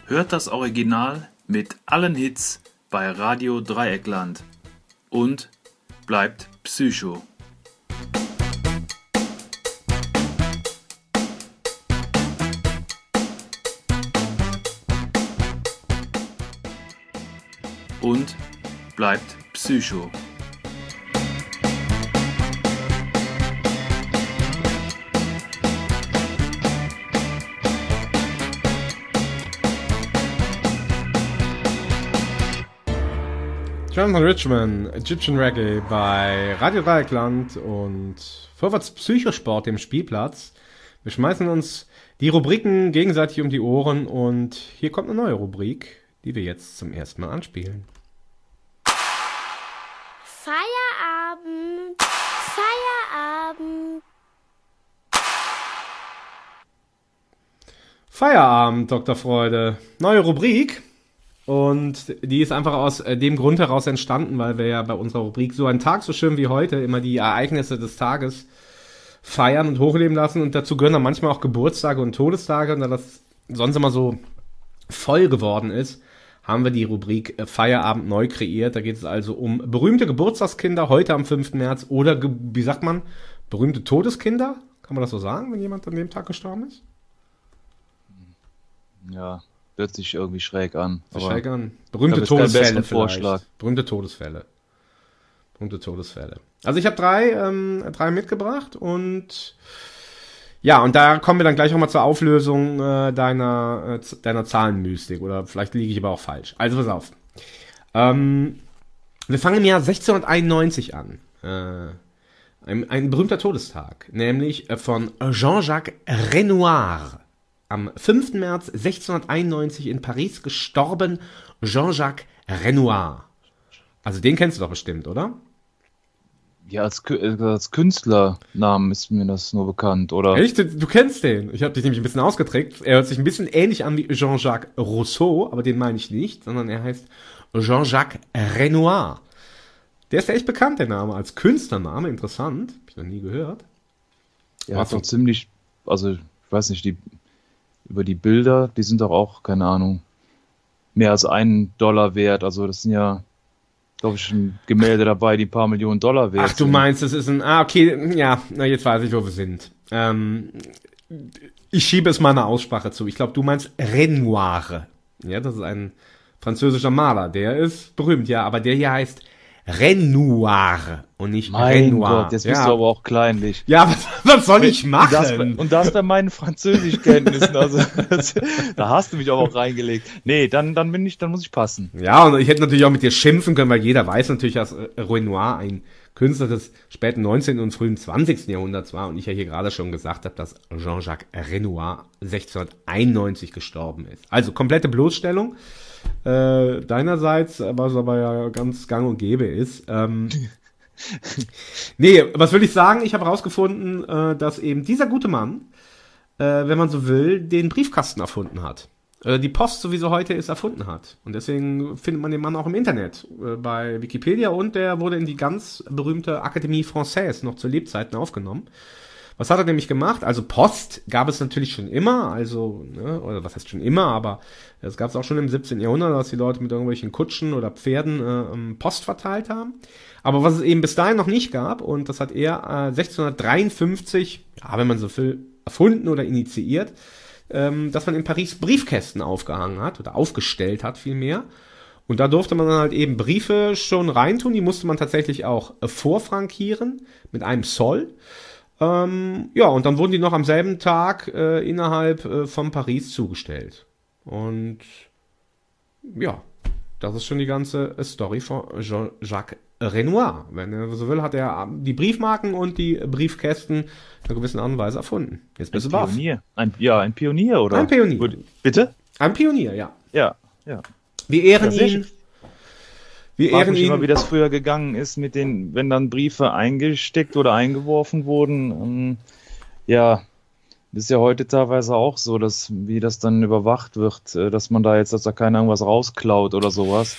Hört das Original mit allen Hits bei Radio Dreieckland. Und bleibt Psycho. Und bleibt Psycho. Jonathan Richmond, Egyptian Reggae bei Radio Dreieckland und Vorwärts Psychosport dem Spielplatz. Wir schmeißen uns die Rubriken gegenseitig um die Ohren und hier kommt eine neue Rubrik, die wir jetzt zum ersten Mal anspielen. Feierabend, Feierabend. Feierabend, Dr. Freude. Neue Rubrik. Und die ist einfach aus äh, dem Grund heraus entstanden, weil wir ja bei unserer Rubrik so einen Tag so schön wie heute immer die Ereignisse des Tages feiern und hochleben lassen. Und dazu gehören dann manchmal auch Geburtstage und Todestage. Und da das sonst immer so voll geworden ist, haben wir die Rubrik äh, Feierabend neu kreiert. Da geht es also um berühmte Geburtstagskinder heute am 5. März oder, wie sagt man, berühmte Todeskinder. Kann man das so sagen, wenn jemand an dem Tag gestorben ist? Ja, hört sich irgendwie schräg an. Schräg an. Berühmte Todesfälle. Vorschlag. Berühmte Todesfälle. Berühmte Todesfälle. Also ich habe drei, ähm, drei mitgebracht und ja, und da kommen wir dann gleich auch mal zur Auflösung äh, deiner, äh, deiner Zahlenmystik. Oder vielleicht liege ich aber auch falsch. Also pass auf. Ähm, wir fangen im Jahr 1691 an. Äh, ein, ein berühmter Todestag, nämlich äh, von Jean-Jacques Renoir. Am 5. März 1691 in Paris gestorben Jean-Jacques Renoir. Also den kennst du doch bestimmt, oder? Ja, als, äh, als Künstlernamen ist mir das nur bekannt, oder? Echt? Du, kennst den. Ich habe dich nämlich ein bisschen ausgeträgt. Er hört sich ein bisschen ähnlich an wie Jean-Jacques Rousseau, aber den meine ich nicht, sondern er heißt Jean-Jacques Renoir. Der ist ja echt bekannt, der Name, als Künstlername. Interessant. Hab ich noch nie gehört. Ja, hat doch so- ziemlich, also ich weiß nicht, die über die Bilder, die sind doch auch, keine Ahnung, mehr als einen Dollar wert. Also das sind ja, glaube ich, schon Gemälde dabei, die ein paar Millionen Dollar wert Ach, du sind. meinst, das ist ein. Ah, okay, ja, na, jetzt weiß ich, wo wir sind. Ähm, ich schiebe es meiner Aussprache zu. Ich glaube, du meinst Renoir. Ja, das ist ein französischer Maler. Der ist berühmt, ja, aber der hier heißt Renoir und nicht Mein Renoir. Gott, jetzt ja. bist du aber auch kleinlich. Ja, was, was soll ich Und das, machen? und das bei meinen Französischkenntnissen, also da hast du mich aber auch reingelegt. Nee, dann, dann bin ich, dann muss ich passen. Ja, und ich hätte natürlich auch mit dir schimpfen können, weil jeder weiß natürlich, dass äh, Renoir ein Künstler des späten 19. und frühen 20. Jahrhunderts war und ich ja hier gerade schon gesagt habe, dass Jean-Jacques Renoir 1691 gestorben ist. Also komplette Bloßstellung äh, deinerseits, was aber ja ganz gang und gäbe ist. Ähm, nee, was will ich sagen? Ich habe herausgefunden, äh, dass eben dieser gute Mann, äh, wenn man so will, den Briefkasten erfunden hat. Äh, die Post, so wie sie heute ist, erfunden hat. Und deswegen findet man den Mann auch im Internet äh, bei Wikipedia und der wurde in die ganz berühmte Akademie Française noch zu Lebzeiten aufgenommen. Was hat er nämlich gemacht? Also Post gab es natürlich schon immer, also, ne, oder was heißt schon immer, aber es gab es auch schon im 17. Jahrhundert, dass die Leute mit irgendwelchen Kutschen oder Pferden äh, ähm, Post verteilt haben. Aber was es eben bis dahin noch nicht gab, und das hat er äh, 1653, ja, wenn man so will, erfunden oder initiiert, ähm, dass man in Paris Briefkästen aufgehangen hat oder aufgestellt hat vielmehr. Und da durfte man dann halt eben Briefe schon reintun, die musste man tatsächlich auch äh, vorfrankieren mit einem Zoll. Ähm, ja, und dann wurden die noch am selben Tag äh, innerhalb äh, von Paris zugestellt. Und ja, das ist schon die ganze äh, Story von Jean-Jacques Renoir. Wenn er so will, hat er die Briefmarken und die Briefkästen in einer gewissen Art und Weise erfunden. Jetzt bist du baff. Pionier. Ein, ja, ein Pionier, oder? Ein Pionier. Bitte? Ein Pionier, ja. Ja, ja. Wir ehren Ja, ihn. schön. Wir ehren mich immer, ihn. wie das früher gegangen ist mit den, wenn dann Briefe eingesteckt oder eingeworfen wurden. Ähm, ja, das ist ja heute teilweise auch so, dass wie das dann überwacht wird, äh, dass man da jetzt, dass da keiner irgendwas rausklaut oder sowas.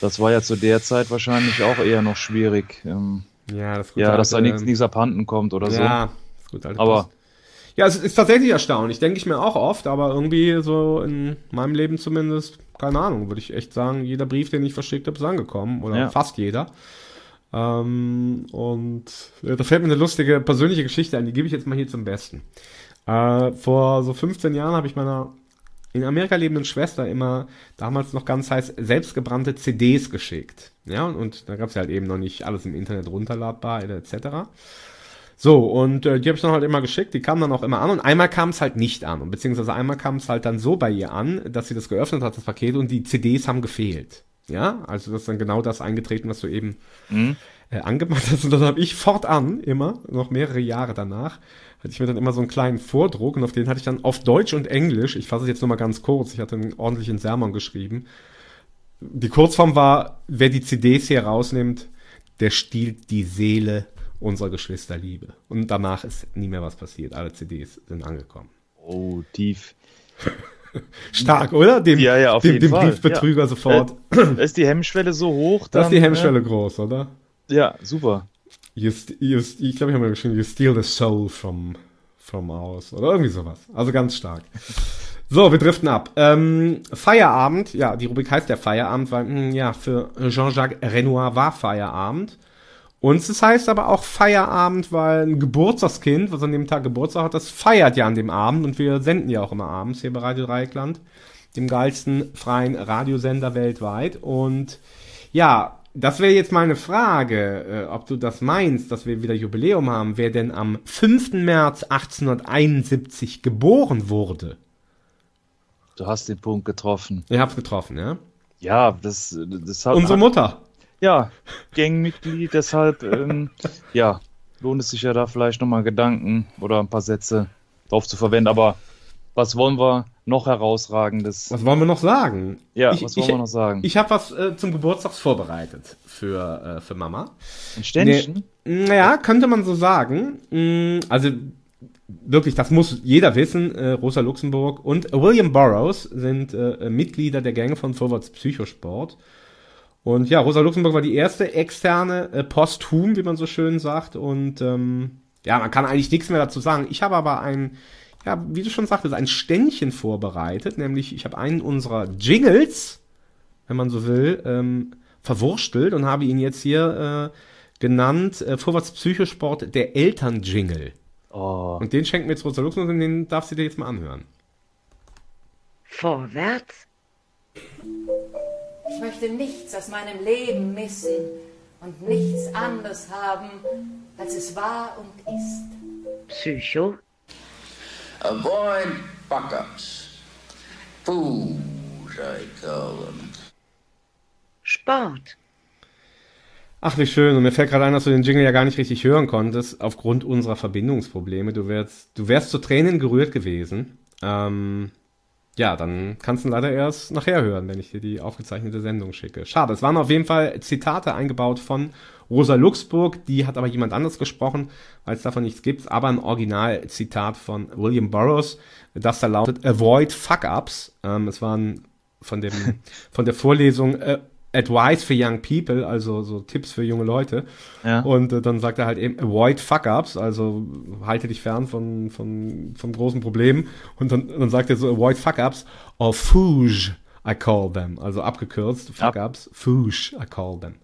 Das war ja zu der Zeit wahrscheinlich auch eher noch schwierig. Ähm, Ja, das gute ja, dass da nichts nichts abhanden kommt oder so. Ja, das alte Aber Post. Ja, es ist tatsächlich erstaunlich. Denke ich mir auch oft, aber irgendwie so in meinem Leben zumindest, keine Ahnung, würde ich echt sagen, jeder Brief, den ich verschickt habe, ist angekommen. Oder Ja. fast jeder. Ähm, und äh, da fällt mir eine lustige persönliche Geschichte ein, die gebe ich jetzt mal hier zum Besten. Äh, vor so 15 Jahren habe ich meiner in Amerika lebenden Schwester immer damals noch ganz heiß selbstgebrannte CDs geschickt. Ja, und, und da gab es halt eben noch nicht alles im Internet runterladbar etc. So, und äh, die habe ich dann halt immer geschickt, die kamen dann auch immer an und einmal kam es halt nicht an. Und beziehungsweise einmal kam es halt dann so bei ihr an, dass sie das geöffnet hat, das Paket, und die CDs haben gefehlt. Ja, also das ist dann genau das eingetreten, was du eben Mhm. äh, angemacht hast. Und dann habe ich fortan immer, noch mehrere Jahre danach, hatte ich mir dann immer so einen kleinen Vordruck und auf den hatte ich dann auf Deutsch und Englisch, ich fasse es jetzt nur mal ganz kurz, ich hatte einen ordentlichen Sermon geschrieben. Die Kurzform war, wer die CDs hier rausnimmt, der stiehlt die Seele unserer Geschwisterliebe. Und danach ist nie mehr was passiert. Alle CDs sind angekommen. Oh, tief. Stark, oder? Dem, Ja, ja, auf dem, jeden dem Fall. Briefbetrüger Ja. sofort. Ist die Hemmschwelle so hoch? das ist die dann, Hemmschwelle groß, oder? Äh, ja, super. You you ich glaube, ich habe mal geschrieben, you steal the soul from, from ours. Oder irgendwie sowas. Also ganz stark. So, wir driften ab. Ähm, Feierabend, ja, die Rubrik heißt ja Feierabend, weil, mh, ja, für Jean-Jacques Renoir war Feierabend. Und es heißt aber auch Feierabend, weil ein Geburtstagskind, was an dem Tag Geburtstag hat, das feiert ja an dem Abend und wir senden ja auch immer abends hier bei Radio Dreieckland, dem geilsten freien Radiosender weltweit. Und ja, das wäre jetzt mal eine Frage, äh, ob du das meinst, dass wir wieder Jubiläum haben, wer denn am 5. März 1871 geboren wurde. Du hast den Punkt getroffen. Ihr habt's getroffen, ja? Ja, das, das hat. Unsere Mutter. Ja, Gangmitglied, deshalb, ähm, ja, lohnt es sich ja da vielleicht nochmal Gedanken oder ein paar Sätze drauf zu verwenden, aber was wollen wir noch herausragendes? Was wollen wir noch sagen? Ja, ich, was wollen ich, wir noch sagen? Ich habe was äh, zum Geburtstag vorbereitet für, äh, für Mama. Ein Ständchen? Nee, naja, könnte man so sagen. Mm, Also wirklich, das muss jeder wissen. Äh, Rosa Luxemburg und William Burroughs sind äh, Mitglieder der Gänge von Vorwärts Psychosport. Und ja, Rosa Luxemburg war die erste externe äh, posthum, wie man so schön sagt. Und ähm, ja, man kann eigentlich nichts mehr dazu sagen. Ich habe aber ein, ja, wie du schon sagtest, ein Ständchen vorbereitet. Nämlich, ich habe einen unserer Jingles, wenn man so will, ähm, verwurstelt und habe ihn jetzt hier äh, genannt äh, Vorwärts Psychosport, der Elternjingle. Oh, Und den schenkt mir jetzt Rosa Luxemburg und den darfst du dir jetzt mal anhören. Vorwärts, Ich möchte nichts aus meinem Leben missen und nichts anderes haben, als es war und ist. Psycho, Avoid fuck-ups. Fools, I call them. Sport, Ach, wie schön. Und mir fällt gerade ein, dass du den Jingle ja gar nicht richtig hören konntest, aufgrund unserer Verbindungsprobleme. Du wärst, du wärst zu Tränen gerührt gewesen. Ähm, ja, dann kannst du leider erst nachher hören, wenn ich dir die aufgezeichnete Sendung schicke. Schade. Es waren auf jeden Fall Zitate eingebaut von Rosa Luxemburg. Die hat aber jemand anderes gesprochen, weil es davon nichts gibt. Aber ein Originalzitat von William Burroughs, das da lautet, avoid fuck-ups. Ähm, es waren von dem, von der Vorlesung, äh, Advice for Young People, also so Tipps für junge Leute. Ja. Und äh, dann sagt er halt eben avoid fuck-ups, also halte dich fern von, von, von großen Problemen. Und dann, dann sagt er so avoid fuck-ups or fooge, I call them. Also abgekürzt, fuck-ups, fooge, I call them.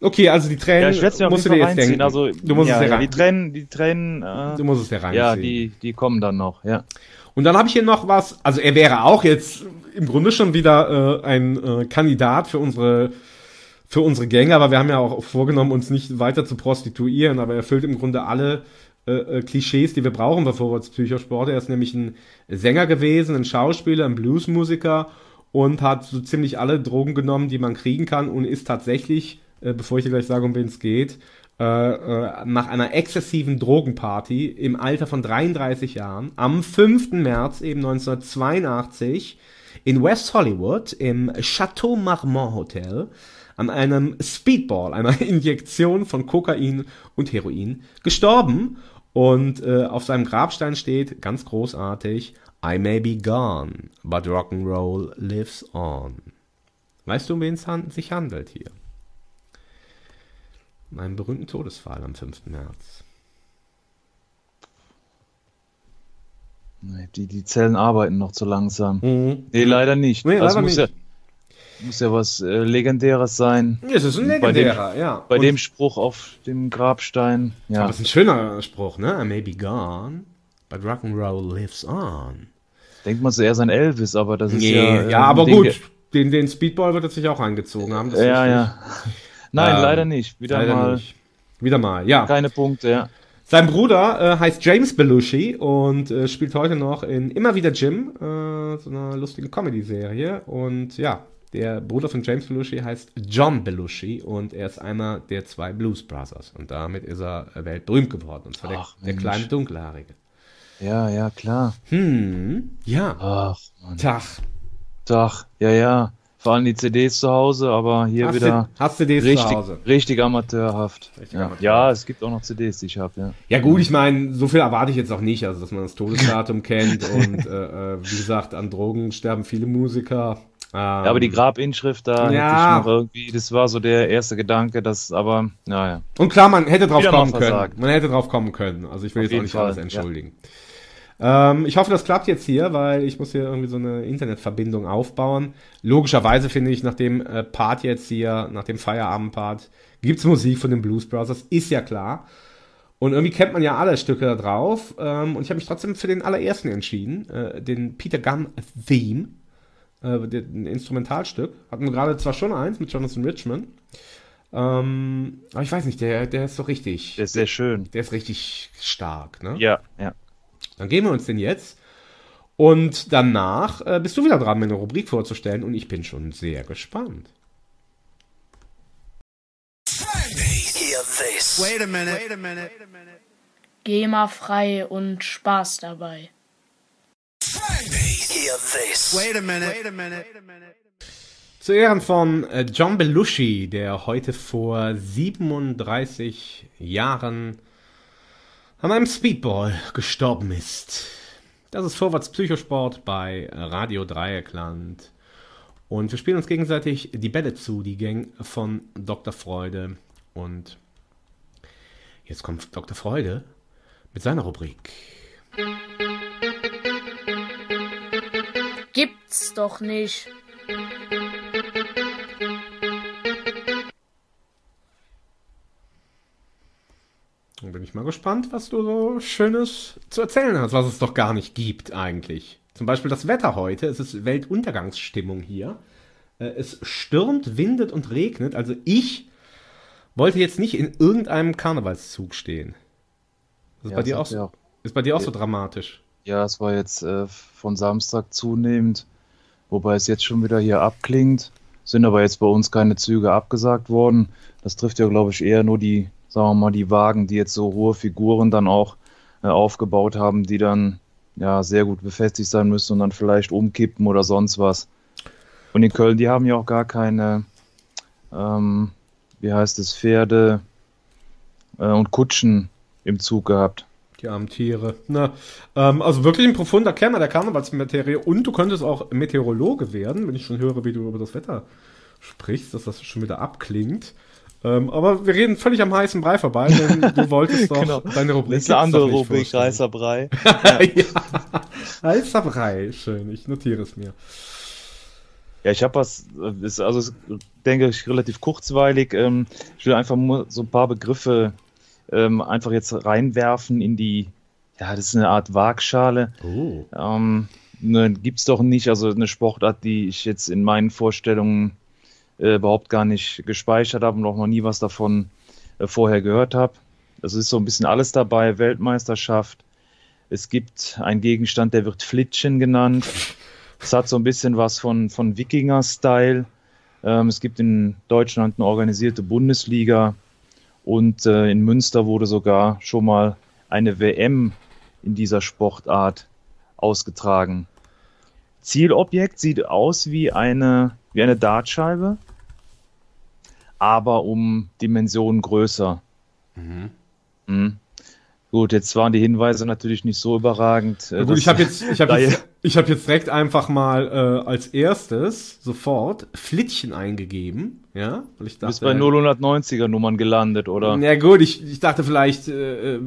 Okay, also die Tränen ja, ich mir musst du dir jetzt denken. Also, du musst ja, es ja, rein, die Tränen, die Tränen, äh, du musst es dir reinziehen. ja, die, die kommen dann noch, ja. Und dann habe ich hier noch was, also er wäre auch jetzt im Grunde schon wieder äh, ein äh, Kandidat für unsere für unsere Gänge, aber wir haben ja auch vorgenommen, uns nicht weiter zu prostituieren, aber er erfüllt im Grunde alle äh, äh, Klischees, die wir brauchen bei Vorwärts Psychosport. Er ist nämlich ein Sänger gewesen, ein Schauspieler, ein Bluesmusiker und hat so ziemlich alle Drogen genommen, die man kriegen kann und ist tatsächlich, äh, bevor ich dir gleich sage, um wen es geht, nach einer exzessiven Drogenparty im Alter von 33 Jahren am 5. März eben 1982 in West Hollywood im Chateau Marmont Hotel an einem Speedball, einer Injektion von Kokain und Heroin gestorben. Und äh, auf seinem Grabstein steht ganz großartig, I may be gone, but Rock'n'Roll lives on. Weißt du, um wen es han sich handelt hier? Meinen berühmten Todesfall am 5. März. Die, die Zellen arbeiten noch zu langsam. Mhm. Nee, leider nicht. Nee, das muss, nicht. Ja, muss ja was äh, Legendäres sein. Es ist ein Bei dem- legendärer, ja. Bei Und- dem Spruch auf dem Grabstein. Ja. Aber es ist ein schöner Spruch, ne? I may be gone, but Rock'n'Roll lives on. Denkt man zuerst an Elvis, aber das ist Nee, ja. ja, ähm, aber den gut. Den, den Speedball wird er sich auch eingezogen haben. Ja, ja. Nein, Ähm, leider nicht. Wieder Leider mal nicht. Wieder mal, ja. keine Punkte, ja. Sein Bruder äh, heißt James Belushi und äh, spielt heute noch in Immer wieder Jim, äh, so einer lustigen Comedy-Serie. Und ja, der Bruder von James Belushi heißt John Belushi und er ist einer der zwei Blues Brothers. Und damit ist er äh, weltberühmt geworden. Und zwar der, Ach, der Mensch. kleine Dunkelhaarige. Ja, ja, klar. Hm, ja. Ach, Mann. Tag. Tag, ja, ja. Vor allem die CDs zu Hause, aber hier Hast wieder du, hast das richtig, zu Hause? richtig amateurhaft. Richtig ja. amateurhaft. ja, es gibt auch noch CDs, die ich habe, ja. Ja gut, ich meine, so viel erwarte ich jetzt auch nicht, also dass man das Todesdatum kennt und äh, äh, wie gesagt, an Drogen sterben viele Musiker. Ähm, Ja, aber die Grabinschrift da Ja. hätte ich noch irgendwie, das war so der erste Gedanke, das aber, naja. Und klar, man hätte drauf Wieder kommen können. Man hätte drauf kommen können. Also ich will Auf jetzt auch nicht Fall, alles ja. Ähm, ich hoffe, das klappt jetzt hier, weil ich muss hier irgendwie so eine Internetverbindung aufbauen. Logischerweise finde ich, nach dem äh, Part jetzt hier, nach dem Feierabendpart, gibt's Musik von den Blues Brothers, ist ja klar. Und irgendwie kennt man ja alle Stücke da drauf. Ähm, und ich habe mich trotzdem für den allerersten entschieden, äh, den Peter Gunn Theme, äh, ein Instrumentalstück. Hatten wir gerade zwar schon eins mit Jonathan Richman. Ähm, aber ich weiß nicht, der, der ist so richtig. Der ist sehr schön. Der ist richtig stark, ne? Ja, ja. Dann geben wir uns den jetzt. Und danach äh, bist du wieder dran, mir eine Rubrik vorzustellen. Und ich bin schon sehr gespannt. GEMA frei und Spaß dabei. Wait a minute. Wait a minute. Zu Ehren von äh, John Belushi, der heute vor 37 Jahren an einem Speedball gestorben ist. Das ist Vorwärts Psychosport bei Radio Dreieckland. Und wir spielen uns gegenseitig die Bälle zu, die Gang von Dr. Freude. Und jetzt kommt Dr. Freude mit seiner Rubrik. Gibt's doch nicht. Dann bin ich mal gespannt, was du so Schönes zu erzählen hast, was es doch gar nicht gibt eigentlich. Zum Beispiel das Wetter heute. Es ist Weltuntergangsstimmung hier. Äh, Es stürmt, windet und regnet. Also ich wollte jetzt nicht in irgendeinem Karnevalszug stehen. Ist, Ja, bei, das dir auch, so- ja ist bei dir auch so dramatisch? Ja, es war jetzt äh, von Samstag zunehmend, wobei es jetzt schon wieder hier abklingt. Sind aber jetzt bei uns keine Züge abgesagt worden. Das trifft ja, glaube ich, eher nur die, sagen wir mal, die Wagen, die jetzt so hohe Figuren dann auch äh, aufgebaut haben, die dann ja sehr gut befestigt sein müssen und dann vielleicht umkippen oder sonst was. Und in Köln, die haben ja auch gar keine, ähm, wie heißt es, Pferde äh, und Kutschen im Zug gehabt. Die armen Tiere. Na, ähm, also wirklich ein profunder Kenner der Karnevalsmaterie. Und du könntest auch Meteorologe werden, wenn ich schon höre, wie du über das Wetter sprichst, dass das schon wieder abklingt. Ähm, aber wir reden völlig am heißen Brei vorbei, denn du wolltest doch Genau. deine Rubrik. Das ist eine andere Rubrik, vorstellen. Reißerbrei. ja. Heißer Brei. Schön, ich notiere es mir. Ja, ich habe was, ist also ist, denke ich relativ kurzweilig. Ähm, ich will einfach nur so ein paar Begriffe ähm, einfach jetzt reinwerfen in die, ja, das ist eine Art Waagschale. Oh. Ähm, ne, gibt's doch nicht, also eine Sportart, die ich jetzt in meinen Vorstellungen äh, überhaupt gar nicht gespeichert habe und auch noch nie was davon äh, vorher gehört habe. Es ist so ein bisschen alles dabei, Weltmeisterschaft. Es gibt einen Gegenstand, der wird Flitschen genannt. Es hat so ein bisschen was von, von Wikinger-Style. Ähm, es gibt in Deutschland eine organisierte Bundesliga und äh, in Münster wurde sogar schon mal eine WM in dieser Sportart ausgetragen. Zielobjekt sieht aus wie eine, wie eine Dartscheibe, aber um Dimensionen größer. Mhm. Gut, jetzt waren die Hinweise natürlich nicht so überragend. äh, Na gut, ich habe jetzt, ich habe jetzt, ich habe jetzt direkt einfach mal äh, als erstes sofort Flittchen eingegeben, ja, weil ich Du bist dachte, bei 090er Nummern gelandet, oder? Ja gut, ich, ich dachte vielleicht äh, äh,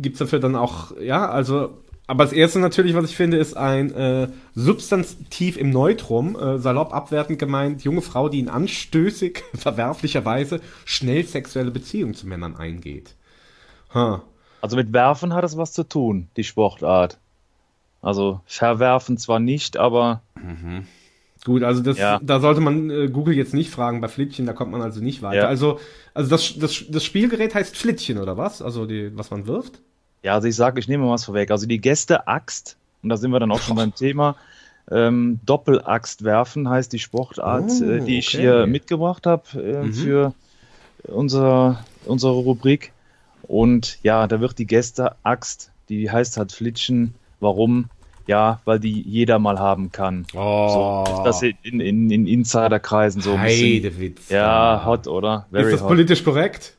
gibt's dafür dann auch, ja, also, aber das erste natürlich, was ich finde, ist ein äh, Substantiv im Neutrum, äh, salopp abwertend gemeint, junge Frau, die in anstößig, verwerflicherweise schnell sexuelle Beziehungen zu Männern eingeht. Huh. Also mit Werfen hat es was zu tun, die Sportart. Also verwerfen zwar nicht, aber Gut, also das, Ja. da sollte man äh, Google jetzt nicht fragen bei Flittchen, da kommt man also nicht weiter. Ja. Also, also das, das, das Spielgerät heißt Flittchen oder was? Also die, was man wirft? Ja, also ich sage, ich nehme mal was vorweg. Also die Gäste-Axt, und da sind wir dann auch schon beim Thema, ähm, Doppelaxt werfen heißt die Sportart, Oh, äh, die ich okay. hier mitgebracht habe äh, Mhm. für unser, unsere Rubrik. Und ja, da wird die Gäste-Axt, die heißt halt Flitschen. Warum? Ja, weil die jeder mal haben kann. Oh. So das in, in, in Insiderkreisen so ein bisschen. Heidewitz. Ja, hot, oder? ist das hot. politisch korrekt?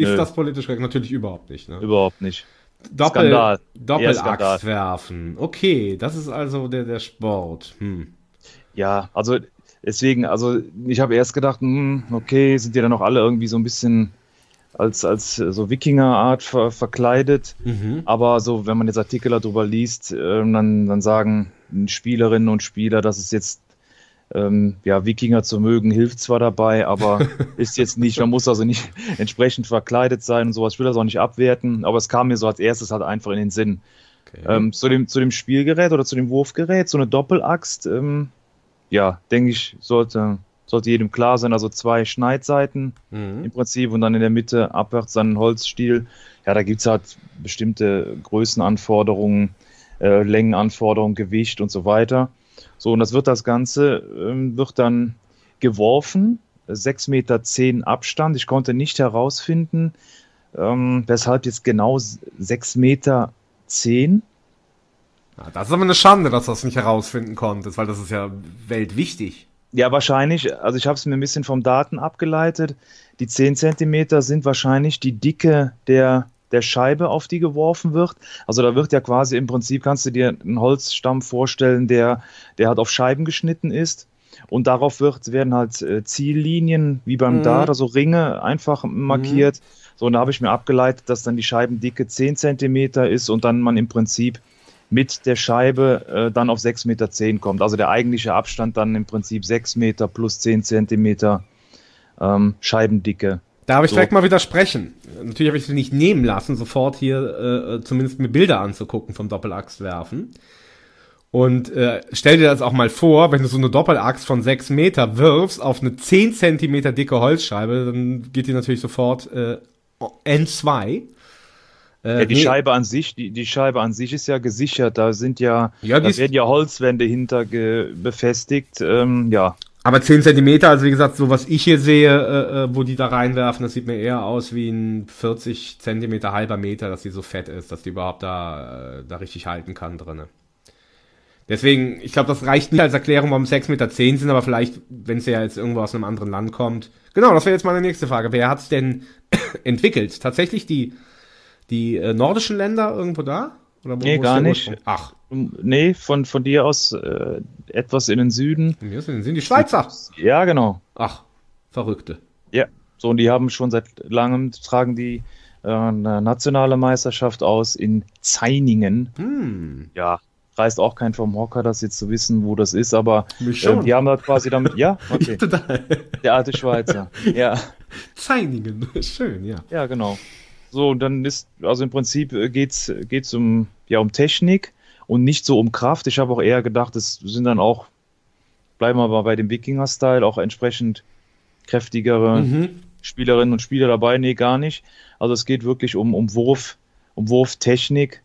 Ist Nö. das politisch korrekt? Natürlich überhaupt nicht. Ne? Überhaupt nicht. Doppel, Skandal. Doppelaxt werfen. Okay, das ist also der, der Sport. Hm. Ja, also deswegen, also ich habe erst gedacht, hm, okay, sind die dann auch alle irgendwie so ein bisschen als, als äh, so Wikinger-Art ver verkleidet. Mhm. Aber so, wenn man jetzt Artikel darüber liest, ähm, dann, dann sagen Spielerinnen und Spieler, dass es jetzt ähm, ja, Wikinger zu mögen, hilft zwar dabei, aber ist jetzt nicht, man muss also nicht entsprechend verkleidet sein und sowas. Ich will das auch nicht abwerten, aber es kam mir so als erstes halt einfach in den Sinn. Okay. Ähm, zu, dem, zu dem Spielgerät oder zu dem Wurfgerät, so eine Doppelaxt, ähm, ja, denke ich, sollte, sollte jedem klar sein. Also zwei Schneidseiten Mhm. im Prinzip und dann in der Mitte abwärts dann ein Holzstiel. Ja, da gibt's halt bestimmte Größenanforderungen, äh, Längenanforderungen, Gewicht und so weiter. So, und das wird das Ganze, ähm, wird dann geworfen, 6,10 Meter zehn Abstand. Ich konnte nicht herausfinden, ähm, weshalb jetzt genau 6,10 Meter. Zehn. Ja, das ist aber eine Schande, dass du das nicht herausfinden konntest, weil das ist ja weltwichtig. Ja, wahrscheinlich, also ich habe es mir ein bisschen vom Daten abgeleitet. Die 10 Zentimeter sind wahrscheinlich die Dicke der, der Scheibe, auf die geworfen wird. Also da wird ja quasi im Prinzip, kannst du dir einen Holzstamm vorstellen, der, der halt auf Scheiben geschnitten ist. Und darauf wird, werden halt äh, Ziellinien wie beim Mhm. Dart, also Ringe einfach markiert. So, und da habe ich mir abgeleitet, dass dann die Scheibendicke 10 Zentimeter ist und dann man im Prinzip mit der Scheibe äh, dann auf 6,10 Meter kommt. Also der eigentliche Abstand dann im Prinzip 6 Meter plus 10 Zentimeter ähm, Scheibendicke. Darf ich So. direkt mal widersprechen? Natürlich habe ich es nicht nehmen lassen, sofort hier äh, zumindest mir Bilder anzugucken vom Doppelachswerfen. Und äh, stell dir das auch mal vor, wenn du so eine Doppelaxt von 6 Meter wirfst auf eine 10 Zentimeter dicke Holzscheibe, dann geht die natürlich sofort äh, N2. Äh, Ja, die nee, Scheibe an sich, die, die Scheibe an sich ist ja gesichert. Da sind ja, Ja, da werden ja Holzwände hinter befestigt. Ähm, ja, Aber 10 Zentimeter, also wie gesagt, so was ich hier sehe, äh, äh, wo die da reinwerfen, das sieht mir eher aus wie ein 40 Zentimeter halber Meter, dass die so fett ist, dass die überhaupt da, äh, da richtig halten kann drinne. Deswegen, ich glaube, das reicht nicht als Erklärung, warum 6,10 Meter sind, aber vielleicht, wenn es ja jetzt irgendwo aus einem anderen Land kommt. Genau, das wäre jetzt meine nächste Frage. Wer hat's denn entwickelt? Tatsächlich die, die äh, nordischen Länder irgendwo da? Oder wo, nee, gar nicht. Ursprung? Ach, Nee, von, von dir aus äh, etwas in den Süden. wir sind, sind die Schweizer. Ja, genau. Ach, Verrückte. Ja, so und die haben schon seit langem tragen die äh, eine nationale Meisterschaft aus in Zeiningen. Hm. Ja, reißt auch kein vom Hocker, das jetzt zu wissen, wo das ist, aber äh, die haben da quasi damit, ja, okay, Total. der alte Schweizer. Ja, Zeiningen. Schön, ja. ja, genau. So, und dann ist, also im Prinzip äh, geht's, geht's um, ja, um Technik und nicht so um Kraft. Ich habe auch eher gedacht, es sind dann auch, bleiben wir mal bei dem Wikinger-Style, auch entsprechend kräftigere Mhm. Spielerinnen und Spieler dabei. Nee, gar nicht. Also es geht wirklich um, um Wurf, um Wurftechnik.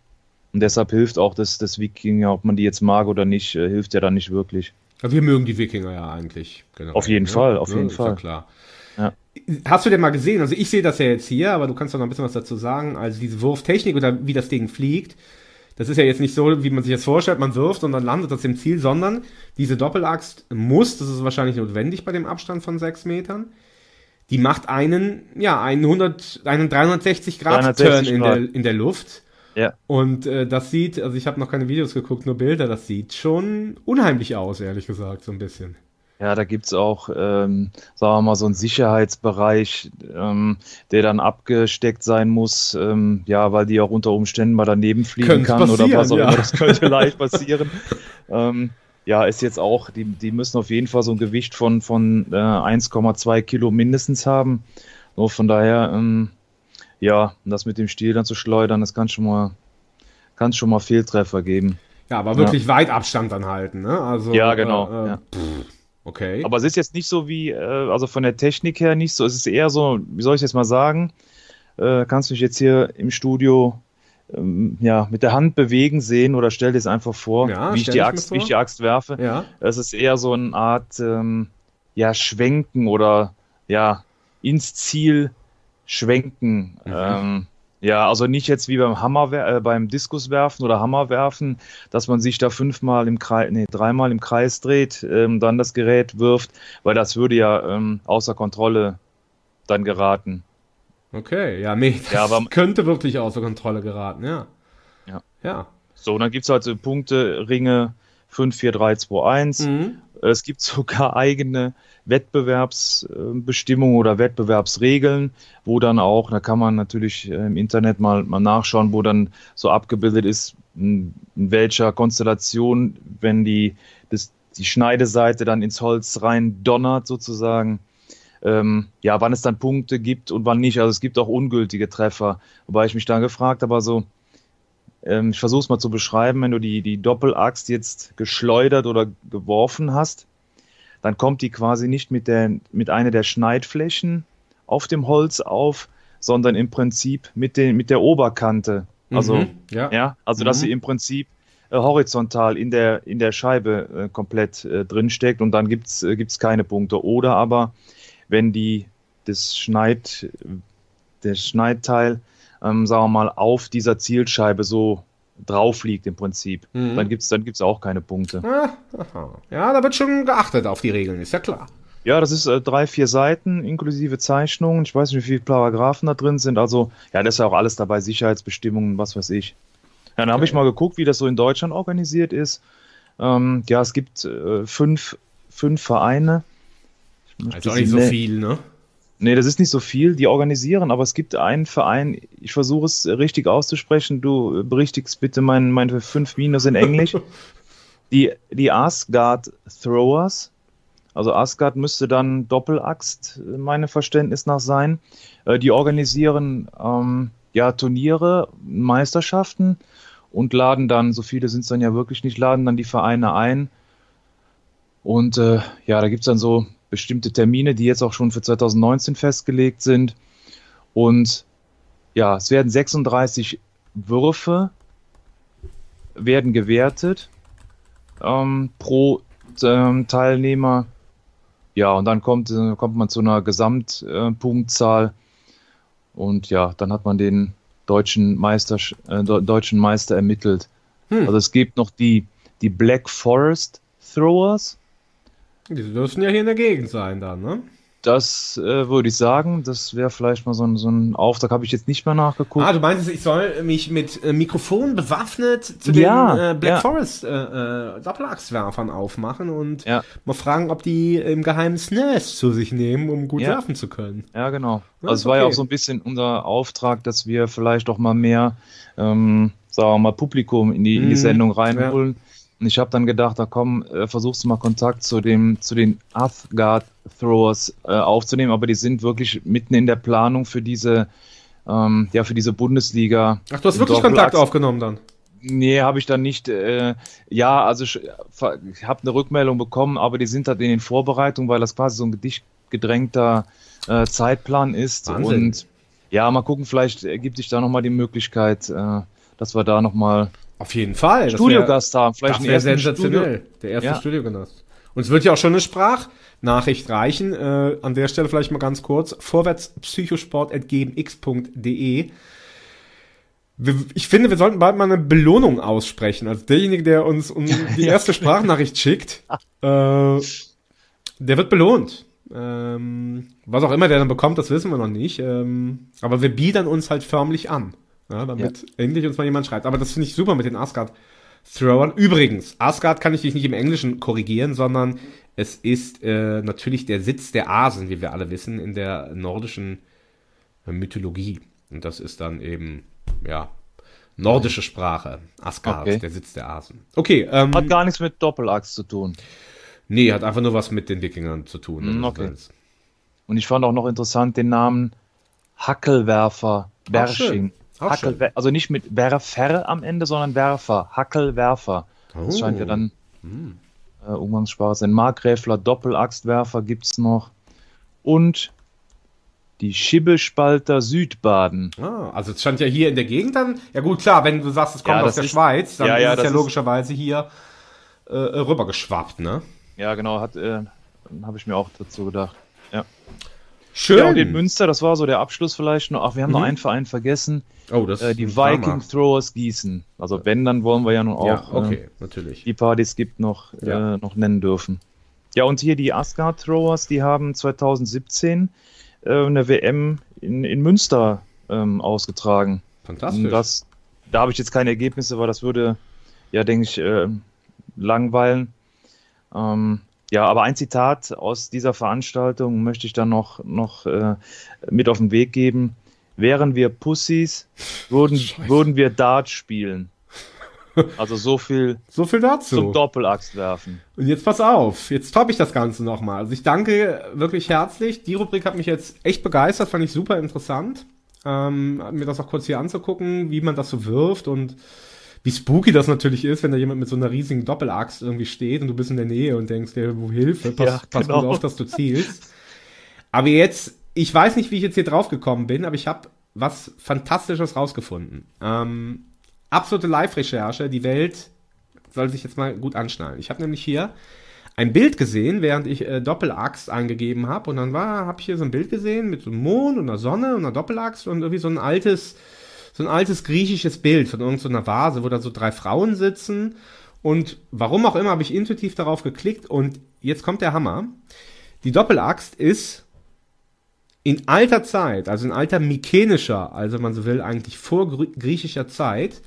Und deshalb hilft auch das, das Wikinger, ob man die jetzt mag oder nicht, äh, hilft ja dann nicht wirklich. Wir mögen die Wikinger ja eigentlich. generell, Auf jeden ne? Fall, auf jeden ist Ja Fall. klar. Ja. Hast du denn mal gesehen, also ich sehe das ja jetzt hier, aber du kannst doch noch ein bisschen was dazu sagen, also diese Wurftechnik oder wie das Ding fliegt, das ist ja jetzt nicht so, wie man sich das vorstellt, man wirft und dann landet das im Ziel, sondern diese Doppelaxt muss, das ist wahrscheinlich notwendig bei dem Abstand von sechs Metern, die macht einen, ja, einen 100, einen 360 Grad 360 Turn in Grad. der, in der Luft. Ja. Und äh, das sieht, also ich habe noch keine Videos geguckt, nur Bilder, das sieht schon unheimlich aus, ehrlich gesagt, so ein bisschen. Ja, da gibt's auch, ähm, sagen wir mal, so einen Sicherheitsbereich, ähm, der dann abgesteckt sein muss, ähm, ja, weil die auch unter Umständen mal daneben fliegen Könnte kann oder was auch ja. immer. Das könnte leicht passieren. ähm, ja, ist jetzt auch, die, die müssen auf jeden Fall so ein Gewicht von, von äh, 1,2 Kilo mindestens haben. Nur von daher, ähm, ja, das mit dem Stiel dann zu schleudern, das kann schon mal, kann schon mal Fehltreffer geben. Ja, aber wirklich weit Abstand dann halten, ne? Also, Ja, genau, Äh, äh, ja. pff, okay. Aber es ist jetzt nicht so wie, äh, also von der Technik her nicht so, es ist eher so, wie soll ich jetzt mal sagen, äh, kannst du mich jetzt hier im Studio ähm, ja, mit der Hand bewegen sehen oder stell dir es einfach vor, Ja, wie, ich die ich Axt, wie ich vor. die Axt werfe. ja. Es ist eher so eine Art ähm, ja, Schwenken oder ja, ins Ziel schwenken. Mhm. Ähm, ja, also nicht jetzt wie beim Hammer, äh, beim Diskuswerfen oder Hammerwerfen, dass man sich da fünfmal im Kreis, nee, dreimal im Kreis dreht, ähm, dann das Gerät wirft, weil das würde ja ähm, außer Kontrolle dann geraten. Okay, ja, nee, das Ja, aber- könnte wirklich außer Kontrolle geraten, ja. Ja. Ja. So, und dann gibt's halt so Punkte, Ringe 5, 4, 3, 2, 1. Mhm. Es gibt sogar eigene Wettbewerbsbestimmungen oder Wettbewerbsregeln, wo dann auch, da kann man natürlich äh, im Internet mal, mal nachschauen, wo dann so abgebildet ist, in welcher Konstellation, wenn die, das, die Schneideseite dann ins Holz rein donnert sozusagen, ähm, ja, wann es dann Punkte gibt und wann nicht. Also es gibt auch ungültige Treffer, wobei ich mich dann gefragt habe, also ähm, ich versuche es mal zu beschreiben, wenn du die, die Doppelaxt jetzt geschleudert oder geworfen hast, dann kommt die quasi nicht mit, der, mit einer der Schneidflächen auf dem Holz auf, sondern im Prinzip mit, den, mit der Oberkante. Also, Mhm, ja. ja, also dass Mhm. sie im Prinzip äh, horizontal in der, in der Scheibe äh, komplett äh, drinsteckt und dann gibt's äh, gibt's keine Punkte. Oder aber, wenn die das Schneid, das Schneidteil, ähm, sagen wir mal, auf dieser Zielscheibe so drauf liegt im Prinzip. Mhm. Dann gibt's dann gibt's auch keine Punkte. Ah. Ja, da wird schon geachtet auf die Regeln, ist ja klar. Ja, das ist äh, drei, vier Seiten inklusive Zeichnungen. Ich weiß nicht, wie viele Paragraphen da drin sind. Also, ja, das ist ja auch alles dabei, Sicherheitsbestimmungen, was weiß ich. Ja, dann habe ich mal geguckt, wie das so in Deutschland organisiert ist. Ähm, ja, es gibt äh, fünf, fünf Vereine. Also auch nicht so ne- viel, ne? Nee, das ist nicht so viel, die organisieren, aber es gibt einen Verein, ich versuche es richtig auszusprechen, du berichtigst bitte mein, meine fünf Minus in Englisch. die, die Asgard Throwers, also Asgard müsste dann Doppelaxt, meinem Verständnis nach sein. Äh, die organisieren ähm, ja Turniere, Meisterschaften und laden dann, so viele sind es dann ja wirklich nicht, laden dann die Vereine ein. Und äh, ja, da gibt's dann so bestimmte Termine, die jetzt auch schon für 2019 festgelegt sind. Und ja, es werden 36 Würfe werden gewertet ähm, pro ähm, Teilnehmer. Ja, und dann kommt, äh, kommt man zu einer Gesamtpunktzahl. Äh, und ja, dann hat man den deutschen Meister, äh, de- deutschen Meister ermittelt. Hm. Also es gibt noch die, die Black Forest Throwers. Die dürfen ja hier in der Gegend sein dann, ne? Das äh, würde ich sagen. Das wäre vielleicht mal so ein, so ein Auftrag, habe ich jetzt nicht mehr nachgeguckt. Ah, du meinst, ich soll mich mit äh, Mikrofon bewaffnet zu Ja, den äh, Black ja. Forest äh, äh, Doppelachswerfern aufmachen und Ja. mal fragen, ob die im geheimen Snares zu sich nehmen, um gut Ja. werfen zu können. Ja, genau. Ja, Also es war ja okay. auch so ein bisschen unser Auftrag, dass wir vielleicht auch mal mehr, ähm, sagen wir mal, Publikum in die, in die Mhm, Sendung reinholen. Und ich habe dann gedacht, da komm, äh, versuchst du mal Kontakt zu dem, zu den Asgard Throwers äh, aufzunehmen, aber die sind wirklich mitten in der Planung für diese, ähm, ja, für diese Bundesliga. Ach, du hast wirklich Kontakt aufgenommen dann? Nee, habe ich dann nicht. Äh, ja, also ich, ich habe eine Rückmeldung bekommen, aber die sind halt in den Vorbereitungen, weil das quasi so ein gedicht gedrängter äh, Zeitplan ist. Wahnsinn. Und ja, mal gucken, vielleicht ergibt sich da nochmal die Möglichkeit, äh, dass wir da nochmal Auf jeden Fall. Studiogast haben. Vielleicht das wäre sensationell. Studio- Der erste Ja. Studiogast. Und es wird ja auch schon eine Sprachnachricht reichen. Äh, an der Stelle vielleicht mal ganz kurz. Vorwärtspsychosport.gmx.de ich finde, wir sollten bald mal eine Belohnung aussprechen. Also derjenige, der uns um die erste Sprachnachricht schickt, äh, der wird belohnt. Ähm, was auch immer der dann bekommt, das wissen wir noch nicht. Ähm, aber wir biedern uns halt förmlich an, ja, damit endlich uns mal jemand schreibt. Aber das finde ich super mit den Asgard Throwern. Übrigens, Asgard kann ich dich nicht im Englischen korrigieren, sondern es ist äh, natürlich der Sitz der Asen, wie wir alle wissen, in der nordischen äh, Mythologie. Und das ist dann eben, ja, nordische Sprache. Asgard, Okay. der Sitz der Asen. Okay, ähm, Hat gar nichts mit Doppelachs zu tun. nee, hat einfach nur was mit den Wikingern zu tun. Mm, okay. Und ich fand auch noch interessant den Namen Hackelwerfer Bersching. Auch Hackelwer also nicht mit Werfer am Ende, sondern Werfer. Hackelwerfer. Das Oh. scheint ja dann Hm. äh, Umgangssprache sein. Markgräfler Doppelachstwerfer gibt's noch. Und die Schibbespalter Südbaden. Ah, also es stand ja hier in der Gegend dann. Ja gut, klar, wenn du sagst, es kommt Ja, aus das der ist- Schweiz, dann Ja, ist ja, es ja das ist- logischerweise hier äh, rübergeschwappt, ne? Ja, genau, hat äh, habe ich mir auch dazu gedacht. Ja. Schön. Ja, und in Münster, das war so der Abschluss vielleicht noch. Ach, wir haben noch Mhm. einen Verein vergessen. Oh, das äh, ist die. Viking Throwers Gießen. Also wenn, dann wollen wir ja nun auch Ja, okay, äh, natürlich. die Partys gibt noch, Ja. äh, noch nennen dürfen. Ja, und hier die Asgard Throwers, die haben 2017 äh, eine WM in, in Münster ähm, ausgetragen. Fantastisch. Und Das, da habe ich jetzt keine Ergebnisse, weil das würde, ja, denke ich, äh, langweilen. Ähm, ja, aber ein Zitat aus dieser Veranstaltung möchte ich dann noch, noch äh, mit auf den Weg geben. Wären wir Pussys, würden, würden wir Dart spielen. Also so viel So viel dazu. zum Doppelachs werfen. Und jetzt pass auf, jetzt toppe ich das Ganze nochmal. Also ich danke wirklich herzlich. Die Rubrik hat mich jetzt echt begeistert, fand ich super interessant. Ähm, mir das auch kurz hier anzugucken, wie man das so wirft und wie spooky das natürlich ist, wenn da jemand mit so einer riesigen Doppelaxt irgendwie steht und du bist in der Nähe und denkst wo Hilfe, pass, Ja, pass genau. gut auf, dass du zielst. Aber jetzt, ich weiß nicht, wie ich jetzt hier drauf gekommen bin, aber ich habe was Fantastisches rausgefunden. Ähm, absolute Live-Recherche, die Welt soll sich jetzt mal gut anschnallen. Ich habe nämlich hier ein Bild gesehen, während ich äh, Doppelaxt eingegeben habe und dann war, habe ich hier so ein Bild gesehen mit so einem Mond und einer Sonne und einer Doppelaxt und irgendwie so ein altes, so ein altes griechisches Bild von irgendeiner Vase, wo da so drei Frauen sitzen. Und warum auch immer habe ich intuitiv darauf geklickt und jetzt kommt der Hammer. Die Doppelaxt ist in alter Zeit, also in alter mykenischer, also man so will, eigentlich vor griechischer Zeit,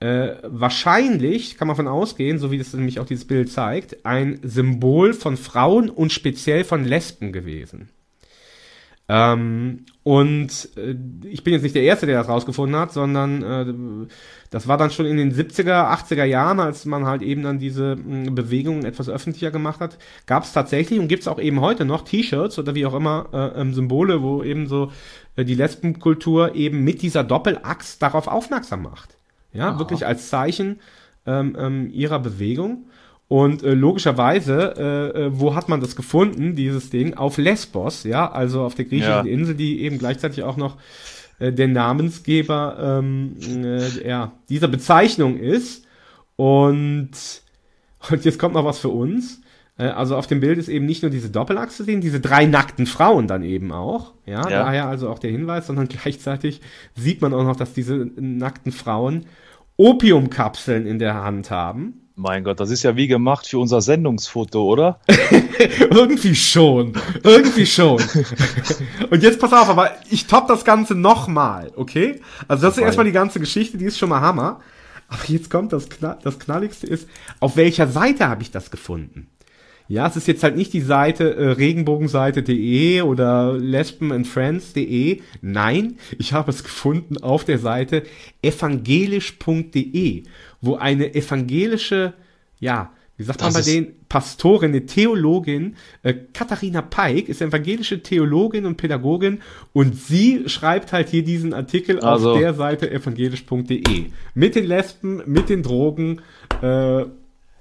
äh, wahrscheinlich, kann man von ausgehen, so wie das nämlich auch dieses Bild zeigt, ein Symbol von Frauen und speziell von Lesben gewesen. Ähm, und äh, ich bin jetzt nicht der Erste, der das rausgefunden hat, sondern äh, das war dann schon in den 70er, 80er Jahren, als man halt eben dann diese mh, Bewegung etwas öffentlicher gemacht hat, gab es tatsächlich und gibt es auch eben heute noch T-Shirts oder wie auch immer äh, ähm, Symbole, wo eben so äh, die Lesbenkultur eben mit dieser Doppelaxt darauf aufmerksam macht. Ja, Aha. wirklich als Zeichen ähm, ähm, ihrer Bewegung. Und äh, logischerweise, äh, äh, wo hat man das gefunden, dieses Ding? Auf Lesbos, ja, also auf der griechischen ja. Insel, die eben gleichzeitig auch noch äh, der Namensgeber ähm, äh, ja, dieser Bezeichnung ist. Und, und jetzt kommt noch was für uns. Äh, also auf dem Bild ist eben nicht nur diese Doppelachse zu sehen, diese drei nackten Frauen dann eben auch. Ja, ja, daher also auch der Hinweis, sondern gleichzeitig sieht man auch noch, dass diese nackten Frauen Opiumkapseln in der Hand haben. Mein Gott, das ist ja wie gemacht für unser Sendungsfoto, oder? Irgendwie schon. Irgendwie schon. Und jetzt pass auf, aber ich top das Ganze nochmal, okay? Also das ist erstmal die ganze Geschichte, die ist schon mal Hammer. Aber jetzt kommt das, Knall, das Knalligste ist, auf welcher Seite habe ich das gefunden? Ja, es ist jetzt halt nicht die Seite äh, regenbogenseite.de oder lesbenandfriends.de. Nein, ich habe es gefunden auf der Seite evangelisch.de, wo eine evangelische, ja, wie sagt das man bei denen, Pastorin, eine Theologin, äh, Katharina Peik ist evangelische Theologin und Pädagogin und sie schreibt halt hier diesen Artikel also. auf der Seite evangelisch.de. Mit den Lesben, mit den Drogen, äh,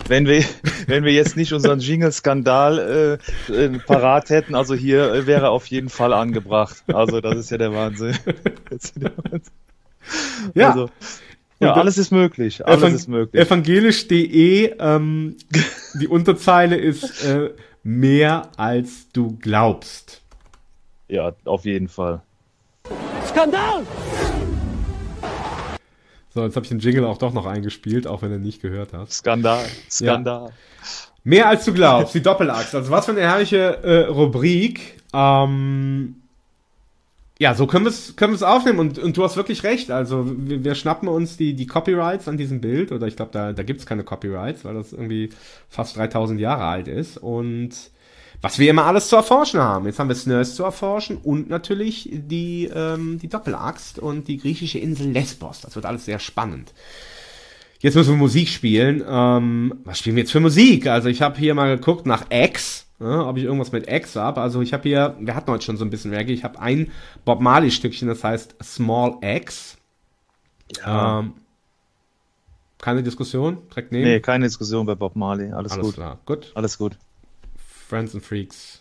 wenn wir, wenn wir jetzt nicht unseren Jingle-Skandal äh, äh, parat hätten, also hier äh, wäre auf jeden Fall angebracht. Also das ist ja der Wahnsinn. ja. Also, ja, alles ist möglich. Alles Evang ist möglich. Evangelisch.de, ähm, die Unterzeile ist äh, mehr als du glaubst. Ja, auf jeden Fall. Skandal! So, jetzt habe ich den Jingle auch doch noch eingespielt, auch wenn er nicht gehört hat. Skandal, Skandal. Ja. Mehr als du glaubst, die Doppelachse. Also was für eine herrliche äh, Rubrik. Ähm, ja, so können wir es können wir's aufnehmen und, und du hast wirklich recht. Also wir, wir schnappen uns die, die Copyrights an diesem Bild oder ich glaube, da, da gibt es keine Copyrights, weil das irgendwie fast 3000 Jahre alt ist und was wir immer alles zu erforschen haben. Jetzt haben wir Snurs zu erforschen und natürlich die, ähm, die Doppelaxt und die griechische Insel Lesbos. Das wird alles sehr spannend. Jetzt müssen wir Musik spielen. Ähm, was spielen wir jetzt für Musik? Also ich habe hier mal geguckt nach X, ja, ob ich irgendwas mit X habe. Also ich habe hier, wir hatten heute schon so ein bisschen Reggae, ich habe ein Bob Marley Stückchen, das heißt Small X. Ja. Ähm, keine Diskussion? Direkt nehmen? Nee, keine Diskussion bei Bob Marley. Alles, Alles gut. Klar. Gut. Alles gut. Friends and Freaks.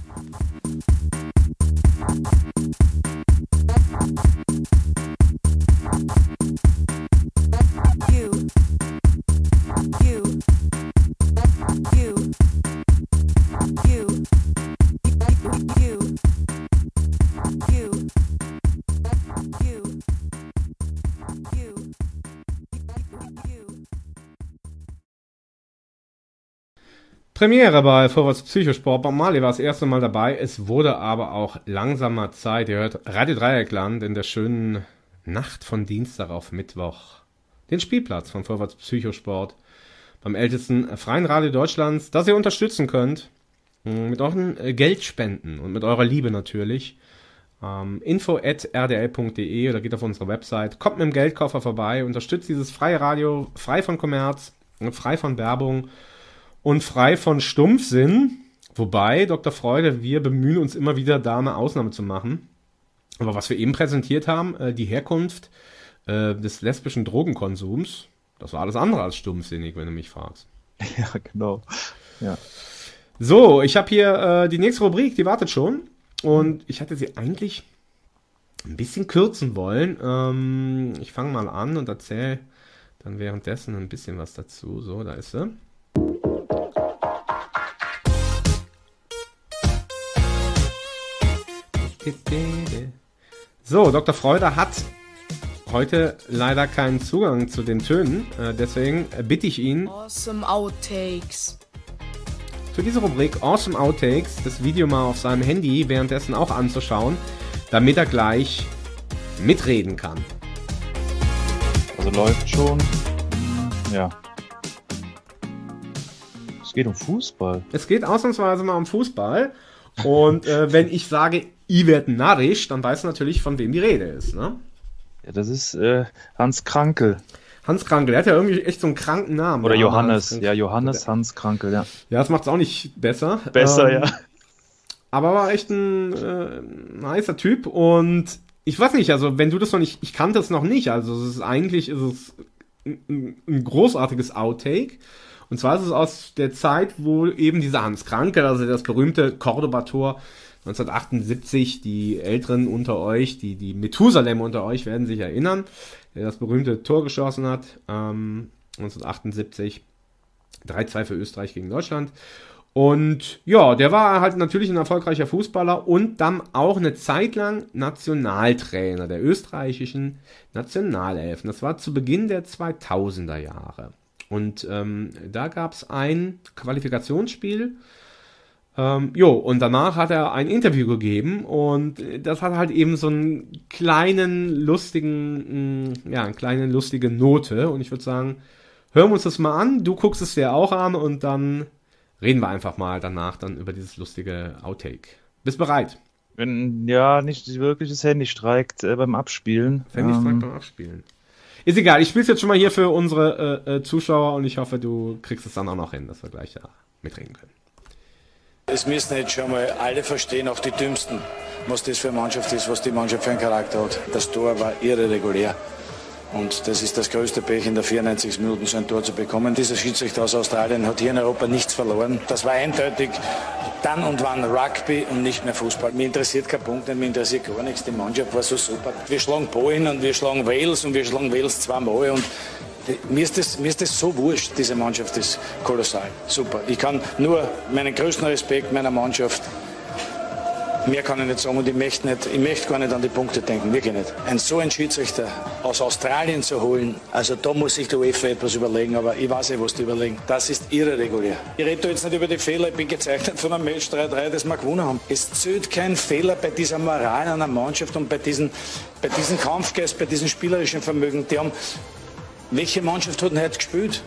Premiere bei Vorwärts Psychosport. Bob Marley war das erste Mal dabei. Es wurde aber auch langsamer Zeit. Ihr hört Radio Dreieckland in der schönen Nacht von Dienstag auf Mittwoch. Den Spielplatz von Vorwärts Psychosport. Beim ältesten freien Radio Deutschlands, das ihr unterstützen könnt. Hm, mit euren äh, Geldspenden und mit eurer Liebe natürlich. Ähm, info at rdl.de oder geht auf unsere Website. Kommt mit dem Geldkoffer vorbei. Unterstützt dieses freie Radio, frei von Kommerz, frei von Werbung und frei von Stumpfsinn. Wobei, Dr. Freude, wir bemühen uns immer wieder, da eine Ausnahme zu machen. Aber was wir eben präsentiert haben, äh, die Herkunft äh, des lesbischen Drogenkonsums. Das war alles andere als stumpfsinnig, wenn du mich fragst. Ja, genau. Ja. So, ich habe hier äh, die nächste Rubrik, die wartet schon. Und ich hatte sie eigentlich ein bisschen kürzen wollen. Ähm, ich fange mal an und erzähle dann währenddessen ein bisschen was dazu. So, da ist sie. So, Dr. Freuder hat heute leider keinen Zugang zu den Tönen. Äh, deswegen bitte ich ihn, Awesome Outtakes. für diese Rubrik Awesome Outtakes das Video mal auf seinem Handy währenddessen auch anzuschauen, damit er gleich mitreden kann. Also läuft schon. Ja. Es geht um Fußball. Es geht ausnahmsweise mal um Fußball. Und äh, wenn ich sage, I wird narrisch, dann weißt du natürlich, von wem die Rede ist. Ne? Ja, das ist äh, Hans Krankel. Hans Krankel, der hat ja irgendwie echt so einen kranken Namen. Oder Johannes. Ja, Johannes Hans Krankel, ja. Ja, das macht es auch nicht besser. Besser, Ähm, ja. Aber war echt ein äh, nicer Typ und ich weiß nicht, also wenn du das noch nicht, ich kannte es noch nicht, also es ist eigentlich ist es ein, ein großartiges Outtake. Und zwar ist es aus der Zeit, wo eben dieser Hans Kranke, also das berühmte Cordoba-Tor 1978, die Älteren unter euch, die, die Methusalem unter euch werden sich erinnern, der das berühmte Tor geschossen hat, ähm, 1978. 3-2 für Österreich gegen Deutschland. Und ja, der war halt natürlich ein erfolgreicher Fußballer und dann auch eine Zeit lang Nationaltrainer der österreichischen Nationalelfen. Das war zu Beginn der 2000er Jahre. Und ähm, da gab es ein Qualifikationsspiel. Ähm, jo, und danach hat er ein Interview gegeben und das hat halt eben so einen kleinen, lustigen, mh, ja, eine kleine lustige Note. Und ich würde sagen, hören wir uns das mal an. Du guckst es dir auch an und dann reden wir einfach mal danach dann über dieses lustige Outtake. Bist bereit? Wenn ja nicht wirklich das Handy streikt äh, beim Abspielen. Handy ähm, streikt beim Abspielen. Ist egal, ich spiele jetzt schon mal hier für unsere äh, äh, Zuschauer und ich hoffe, du kriegst es dann auch noch hin, dass wir gleich da mitreden können. Es müssen jetzt schon mal alle verstehen, auch die Dümmsten, was das für eine Mannschaft ist, was die Mannschaft für einen Charakter hat. Das Tor war irre regulär. Und das ist das größte Pech in der 94 Minuten, so ein Tor zu bekommen. Dieser Schiedsrichter aus Australien hat hier in Europa nichts verloren. Das war eindeutig dann und wann Rugby und nicht mehr Fußball. Mir interessiert kein Punkt, mir interessiert gar nichts. Die Mannschaft war so super. Wir schlagen Polen und wir schlagen Wales und wir schlagen Wales zweimal. Und mir ist, das, mir ist das so wurscht, diese Mannschaft ist kolossal. Super. Ich kann nur meinen größten Respekt meiner Mannschaft Mehr kann ich nicht sagen und ich möchte, nicht, ich möchte gar nicht an die Punkte denken, wirklich nicht. Ein so ein Schiedsrichter aus Australien zu holen, also da muss sich der UEFA etwas überlegen, aber ich weiß nicht, was die überlegen. Das ist irregulär. Ich rede jetzt nicht über die Fehler, ich bin gezeichnet von einem Match 3-3, das wir gewonnen haben. Es zählt kein Fehler bei dieser Moral einer Mannschaft und bei diesem bei diesen Kampfgeist, bei diesem spielerischen Vermögen. Die haben, welche Mannschaft hat denn heute gespielt?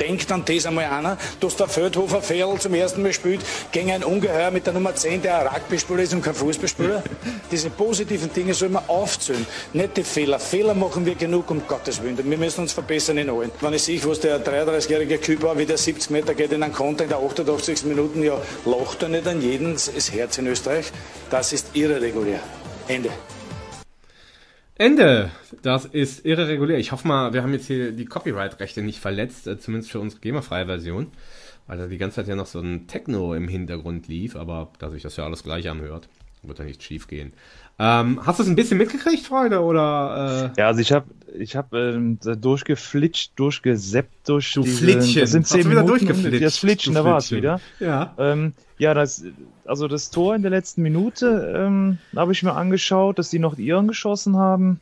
Denkt an das einmal einer, dass der Feldhofer Ferl zum ersten Mal spielt gegen ein Ungeheuer mit der Nummer 10, der ein Rugby-Spieler ist und kein Fußballspieler. Diese positiven Dinge soll man aufzählen, nicht die Fehler. Fehler machen wir genug, um Gottes Willen. Wir müssen uns verbessern in allen. Wenn ich sehe, was der 33-jährige Küber, wie der 70 Meter geht in einen Konter in der 88. Minuten, ja, lacht er nicht an jeden das Herz in Österreich. Das ist irregulär. Ende. Ende. Das ist irregulär. Ich hoffe mal, wir haben jetzt hier die Copyright-Rechte nicht verletzt, äh, zumindest für unsere GEMA-freie Version, weil da die ganze Zeit ja noch so ein Techno im Hintergrund lief, aber da sich das ja alles gleich anhört, wird da nichts schief gehen. Ähm, hast du es ein bisschen mitgekriegt, Freunde, oder? Äh? Ja, also ich habe ich hab, ähm, durchgeflitscht, durchgeseppt durch Du diese, Flittchen. Das sind zehn wieder Minuten. durchgeflitscht? Das Flitschen, da war es wieder. Ja. Ähm, ja, das, also das Tor in der letzten Minute ähm, habe ich mir angeschaut, dass die noch die Iren geschossen haben.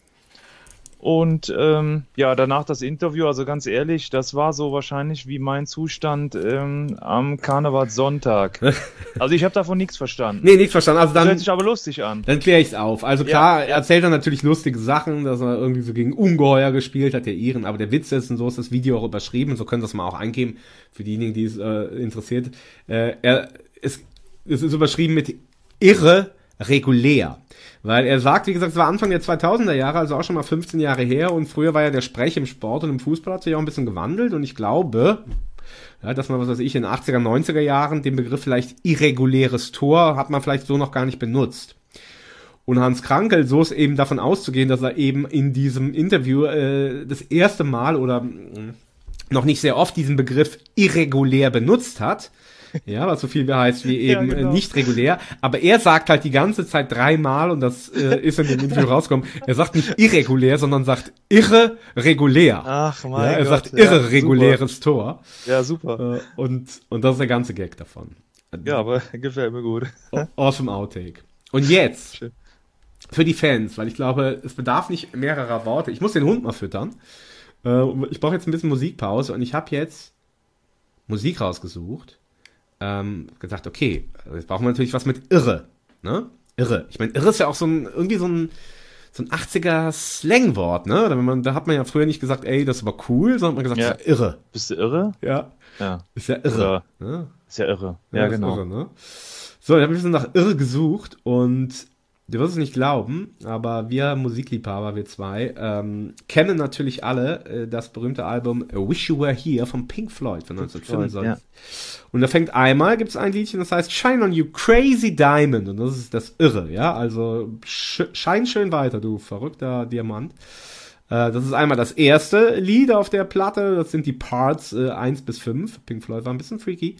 Und ähm, ja, danach das Interview, also ganz ehrlich, das war so wahrscheinlich wie mein Zustand ähm, am Karnevalssonntag. Also ich habe davon nichts verstanden. Nee, nichts verstanden. Also das dann, hört sich aber lustig an. Dann kläre ich es auf. Also klar, ja. er erzählt er natürlich lustige Sachen, dass er irgendwie so gegen Ungeheuer gespielt hat, der Iren. Aber der Witz ist, und so ist das Video auch überschrieben, so können das mal auch eingeben, für diejenigen, die es äh, interessiert. Äh, er, es, es ist überschrieben mit irre regulär. Weil er sagt, wie gesagt, es war Anfang der 2000er Jahre, also auch schon mal 15 Jahre her. Und früher war ja der Sprech im Sport und im Fußball hat sich auch ein bisschen gewandelt. Und ich glaube, ja, dass man, was weiß ich, in den 80er, 90er Jahren den Begriff vielleicht irreguläres Tor hat man vielleicht so noch gar nicht benutzt. Und Hans Krankel, so ist eben davon auszugehen, dass er eben in diesem Interview äh, das erste Mal oder mh, noch nicht sehr oft diesen Begriff irregulär benutzt hat. Ja, was so viel wie heißt wie Ja, eben genau. äh, nicht regulär. Aber er sagt halt die ganze Zeit dreimal, und das äh, ist in dem Interview rausgekommen, er sagt nicht irregulär, sondern sagt irre regulär. Ach, mein ja, Er Gott, sagt ja, irre reguläres Tor. Ja, super. Äh, und, und das ist der ganze Gag davon. Ja, aber gefällt mir gut. Awesome Outtake. Und jetzt, für die Fans, weil ich glaube, es bedarf nicht mehrerer Worte. Ich muss den Hund mal füttern. Äh, ich brauche jetzt ein bisschen Musikpause und ich habe jetzt Musik rausgesucht. Ähm, gesagt, okay, jetzt brauchen wir natürlich was mit Irre. Ne? Irre. Ich meine, Irre ist ja auch so ein, irgendwie so ein, so ein 80er Slangwort, ne? Wenn man, da hat man ja früher nicht gesagt, ey, das ist aber cool, sondern hat man gesagt, Ja. das ist ja irre. Bist du irre? Ja. Ja. Ist ja irre. Ja. Ne? Ist ja irre. Ja, genau. Irre, ne? So, ich habe ein bisschen nach Irre gesucht und du wirst es nicht glauben, aber wir Musikliebhaber, wir zwei, ähm, kennen natürlich alle äh, das berühmte Album A Wish You Were Here von Pink Floyd von 1925. Und da fängt einmal, gibt es ein Liedchen, das heißt Shine on You Crazy Diamond und das ist das Irre, ja, also sch schein schön weiter, du verrückter Diamant. Äh, das ist einmal das erste Lied auf der Platte, das sind die Parts äh, 1 bis 5. Pink Floyd war ein bisschen freaky.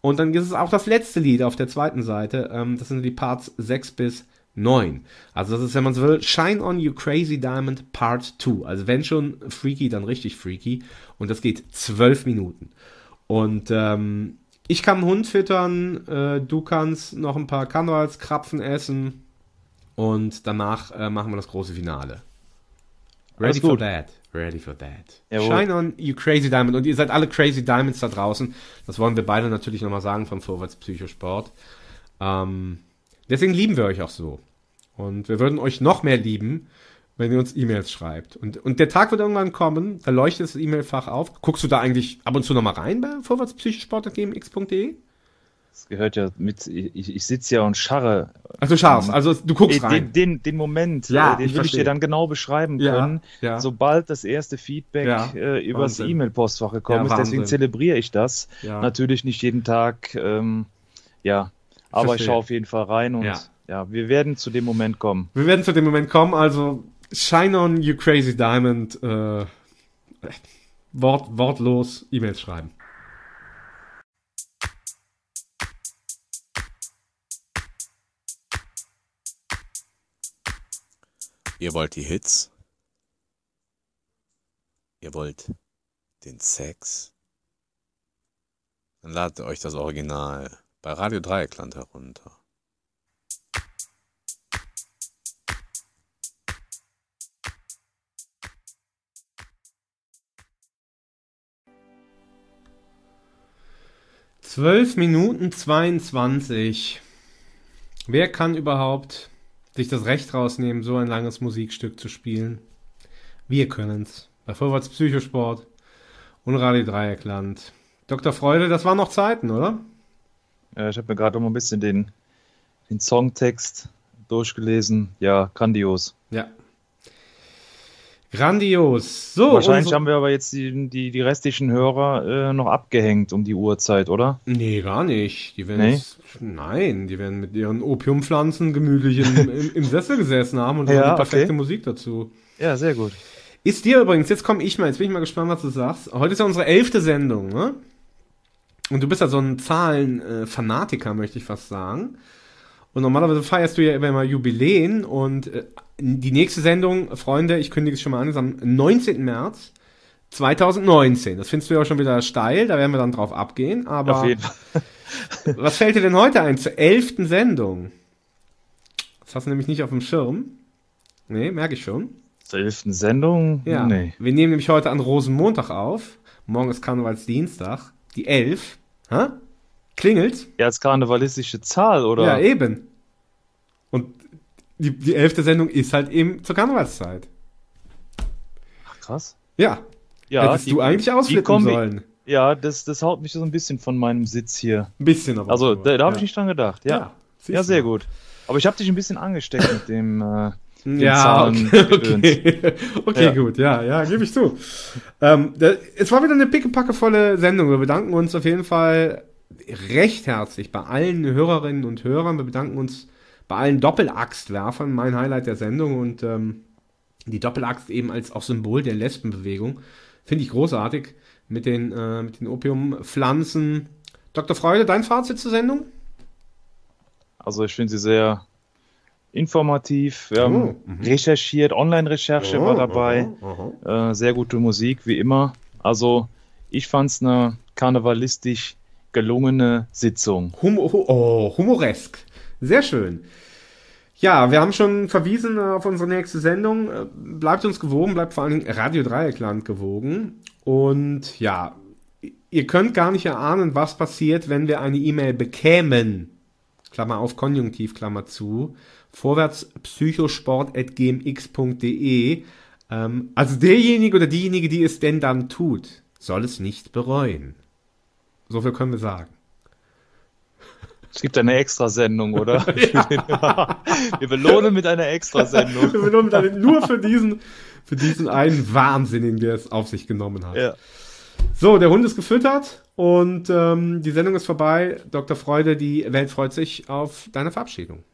Und dann ist es auch das letzte Lied auf der zweiten Seite, ähm, das sind die Parts 6 bis 9. Also das ist, wenn man so will, Shine on You Crazy Diamond Part 2. Also wenn schon freaky, dann richtig freaky. Und das geht 12 Minuten. Und ähm, ich kann einen Hund füttern, äh, du kannst noch ein paar Karnevalskrapfen essen und danach äh, machen wir das große Finale. Ready for that. Ready for that. Jawohl. Shine on you crazy diamond. Und ihr seid alle crazy diamonds da draußen. Das wollen wir beide natürlich nochmal sagen vom Vorwärts Psychosport. Ähm, deswegen lieben wir euch auch so. Und wir würden euch noch mehr lieben, wenn ihr uns E-Mails schreibt. Und, und der Tag wird irgendwann kommen, da leuchtet das E-Mail-Fach auf. Guckst du da eigentlich ab und zu nochmal rein bei vorwärtspsychosport.gmx.de? Das gehört ja mit, ich, ich sitze ja und scharre. Ach, du scharrst, also du guckst den, rein. Den, den, Moment, Ja, äh, den ich will ich dir dann genau beschreiben Ja, können, ja. sobald das erste Feedback Ja, äh, übers Wahnsinn. E-Mail-Postfach gekommen ist. Deswegen zelebriere ich das. Natürlich nicht jeden Tag, ähm, ja, aber Verstehe. ich schaue auf jeden Fall rein und Ja. ja. wir werden zu dem Moment kommen. Wir werden zu dem Moment kommen, also Shine on you crazy diamond, äh, Wort, wortlos E-Mails schreiben. Ihr wollt die Hits? Ihr wollt den Sex? Dann ladet euch das Original bei Radio Dreieckland herunter. Zwölf Minuten 22. Wer kann überhaupt sich das Recht rausnehmen, so ein langes Musikstück zu spielen? Wir können's. Bei Vorwärts Psychosport und Radio Dreieckland. Dr. Freude, das waren noch Zeiten, oder? Ja, ich habe mir gerade noch mal ein bisschen den, den Songtext durchgelesen. Ja, grandios. Ja. Grandios. So, Wahrscheinlich unsere- haben wir aber jetzt die, die, die restlichen Hörer äh, noch abgehängt um die Uhrzeit, oder? Nee, gar nicht. Die werden Nee? nein, die werden mit ihren Opiumpflanzen gemütlich im, im, im Sessel gesessen haben und Ja, hören die perfekte okay. Musik dazu. Ja, sehr gut. Ist dir übrigens, jetzt komme ich mal, jetzt bin ich mal gespannt, was du sagst. Heute ist ja unsere elfte Sendung, ne? Und du bist ja so ein Zahlen-Fanatiker, möchte ich fast sagen. Und normalerweise feierst du ja immer mal Jubiläen und äh, die nächste Sendung, Freunde, ich kündige es schon mal an, ist am 19. März 2019. Das findest du ja auch schon wieder steil, da werden wir dann drauf abgehen. Aber Auf jeden Fall. was fällt dir denn heute ein zur elften Sendung? Das hast du nämlich nicht auf dem Schirm. Nee, merke ich schon. Zur elften Sendung? Ja. Nee. Wir nehmen nämlich heute an Rosenmontag auf. Morgen ist Karnevalsdienstag. Die 11. Hä? Klingelt? Ja, als karnevalistische Zahl, oder? Ja, eben. Und die, die elfte Sendung ist halt eben zur Karnevalszeit. Ach, krass. Ja. Ja, Hättest die- du eigentlich ausflippen sollen. Ja, das, das haut mich so ein bisschen von meinem Sitz hier. Ein bisschen aber. Also, da, da habe ja. ich nicht dran gedacht. Ja, Ja, ja, sehr gut. Aber ich habe dich ein bisschen angesteckt mit dem, äh, Ja, okay, okay. okay Ja. gut, ja, ja, gebe ich zu. Ähm, da, es war wieder eine pickepackevolle Sendung. Wir bedanken uns auf jeden Fall recht herzlich bei allen Hörerinnen und Hörern. Wir bedanken uns bei allen Doppelachstwerfern mein Highlight der Sendung und ähm, die Doppelaxt eben als auch Symbol der Lesbenbewegung. Finde ich großartig mit den, äh, mit den Opiumpflanzen. Dr. Freude, dein Fazit zur Sendung? Also ich finde sie sehr informativ. Wir haben Oh, mhm. recherchiert, Online-Recherche Oh, war dabei. aha, Äh, sehr gute Musik, wie immer. Also ich fand es eine karnevalistisch gelungene Sitzung. Hum hu oh, humoresk. Sehr schön. Ja, wir haben schon verwiesen auf unsere nächste Sendung. Äh, Bleibt uns gewogen, bleibt vor allen Dingen Radio Dreieckland gewogen. Und ja, ihr könnt gar nicht erahnen, was passiert, wenn wir eine E-Mail bekämen. Klammer auf, Konjunktiv, Klammer zu. Vorwärts psychosport.gmx.de. Ähm, also derjenige oder diejenige, die es denn dann tut, soll es nicht bereuen. So viel können wir sagen. Es gibt eine Extrasendung, oder? Wir belohnen mit einer Extrasendung. Wir belohnen dann nur für diesen, für diesen einen Wahnsinnigen, der es auf sich genommen hat. Ja. So, der Hund ist gefüttert und ähm, die Sendung ist vorbei. Dr. Freude, die Welt freut sich auf deine Verabschiedung.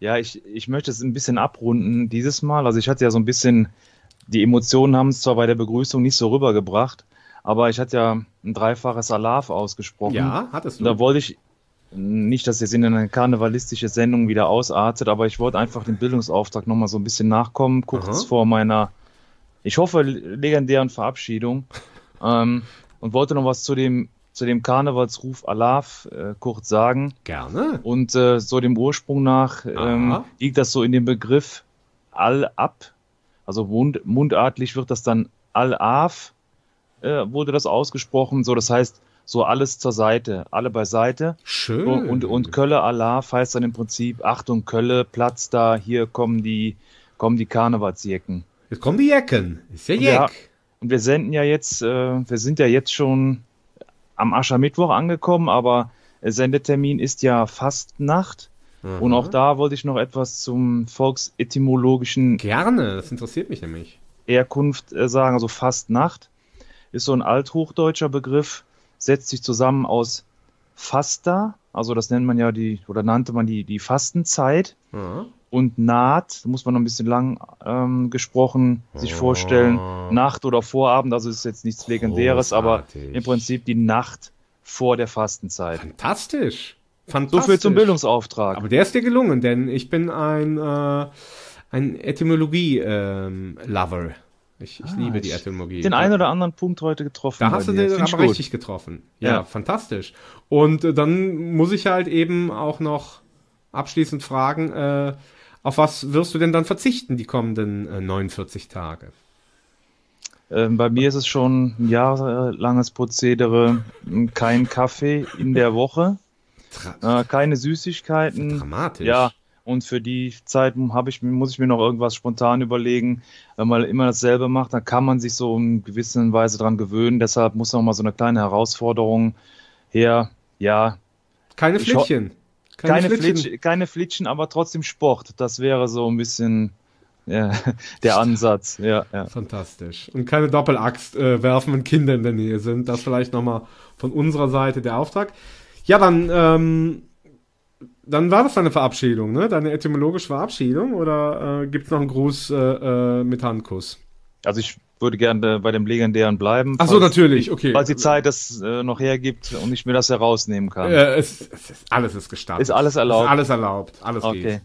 Ja, ich, ich möchte es ein bisschen abrunden dieses Mal. Also ich hatte ja so ein bisschen, die Emotionen haben es zwar bei der Begrüßung nicht so rübergebracht, aber ich hatte ja ein dreifaches Alaf ausgesprochen. Ja, hattest du. Da wollte ich nicht, dass jetzt in eine karnevalistische Sendung wieder ausartet, aber ich wollte einfach dem Bildungsauftrag nochmal so ein bisschen nachkommen, kurz Aha. vor meiner, ich hoffe, legendären Verabschiedung. ähm, und wollte noch was zu dem, zu dem Karnevalsruf Alaf äh, kurz sagen. Gerne. Und äh, so dem Ursprung nach ähm, liegt das so in dem Begriff Al-Ab. Also mund, mundartlich wird das dann Al-Af, äh, wurde das ausgesprochen. So, das heißt, so alles zur Seite, alle beiseite. Schön. So, und, und Kölle Alaf heißt dann im Prinzip, Achtung, Kölle, Platz da, hier kommen die, kommen die Karnevalsjecken. Jetzt kommen die Jecken. Ist ja Und wir, Jeck. und wir senden ja jetzt, äh, wir sind ja jetzt schon am Aschermittwoch angekommen, aber äh, Sendetermin ist ja Fastnacht. Mhm. Und auch da wollte ich noch etwas zum volksetymologischen Gerne, das interessiert mich nämlich. Herkunft äh, sagen. Also Fastnacht ist so ein althochdeutscher Begriff, setzt sich zusammen aus Fasta, also das nennt man ja die, oder nannte man die, die Fastenzeit. Ja. Und Naht, da muss man noch ein bisschen lang ähm, gesprochen sich Oh. vorstellen, Nacht oder Vorabend, also ist jetzt nichts Legendäres, aber Großartig. im Prinzip die Nacht vor der Fastenzeit. Fantastisch. So Fantastisch. viel zum Bildungsauftrag. Aber der ist dir gelungen, denn ich bin ein, äh, ein Etymologie-Lover. Ich ich Ah, liebe die Etymologie. Den einen oder anderen Punkt heute getroffen. Da hast du den aber richtig getroffen. Ja, Ja. fantastisch. Und äh, dann muss ich halt eben auch noch abschließend fragen, äh, auf was wirst du denn dann verzichten die kommenden äh, 49 Tage? Ähm, bei mir ist es schon ein jahrelanges Prozedere. Kein Kaffee in der Woche, äh, keine Süßigkeiten. Dramatisch. Ja, und für die Zeit habe ich, muss ich mir noch irgendwas spontan überlegen. Wenn man immer dasselbe macht, dann kann man sich so in gewisser Weise dran gewöhnen. Deshalb muss noch mal so eine kleine Herausforderung her. Ja. Keine Flittchen. Keine, Flittchen. Flitsch, keine Flitschen, aber trotzdem Sport. Das wäre so ein bisschen ja, der Ansatz. Ja, ja. Fantastisch. Und keine Doppelaxt äh, werfen, wenn Kinder in der Nähe sind. Das vielleicht nochmal von unserer Seite der Auftrag. Ja, dann, ähm, dann war das deine Verabschiedung, ne? Deine etymologische Verabschiedung oder äh, gibt's noch einen Gruß äh, äh, mit Handkuss? Also ich würde gerne bei dem Legendären bleiben. Ach so, natürlich, okay. Falls die Zeit das äh, noch hergibt und ich mir das herausnehmen kann. Äh, es, es ist, alles ist gestattet. Ist alles erlaubt? Ist alles erlaubt. Alles Okay. geht.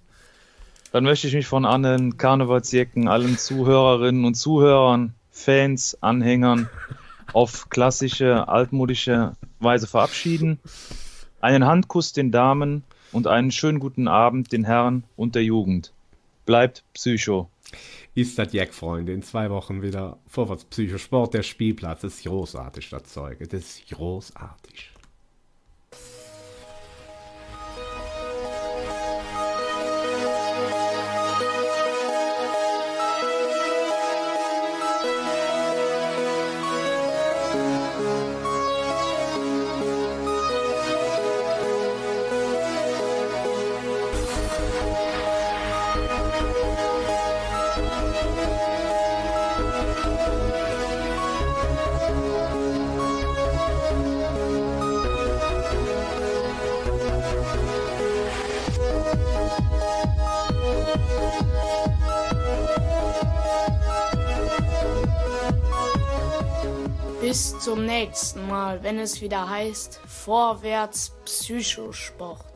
Dann möchte ich mich von allen Karnevalsjecken, allen Zuhörerinnen und Zuhörern, Fans, Anhängern auf klassische, altmodische Weise verabschieden. Einen Handkuss den Damen und einen schönen guten Abend den Herren und der Jugend. Bleibt Psycho. Ist das Jack, Freunde. In zwei Wochen wieder Vorwärts Psychosport. Der Spielplatz ist großartig, das Zeug. Das ist großartig. Zum nächsten Mal, wenn es wieder heißt Vorwärts Psychosport.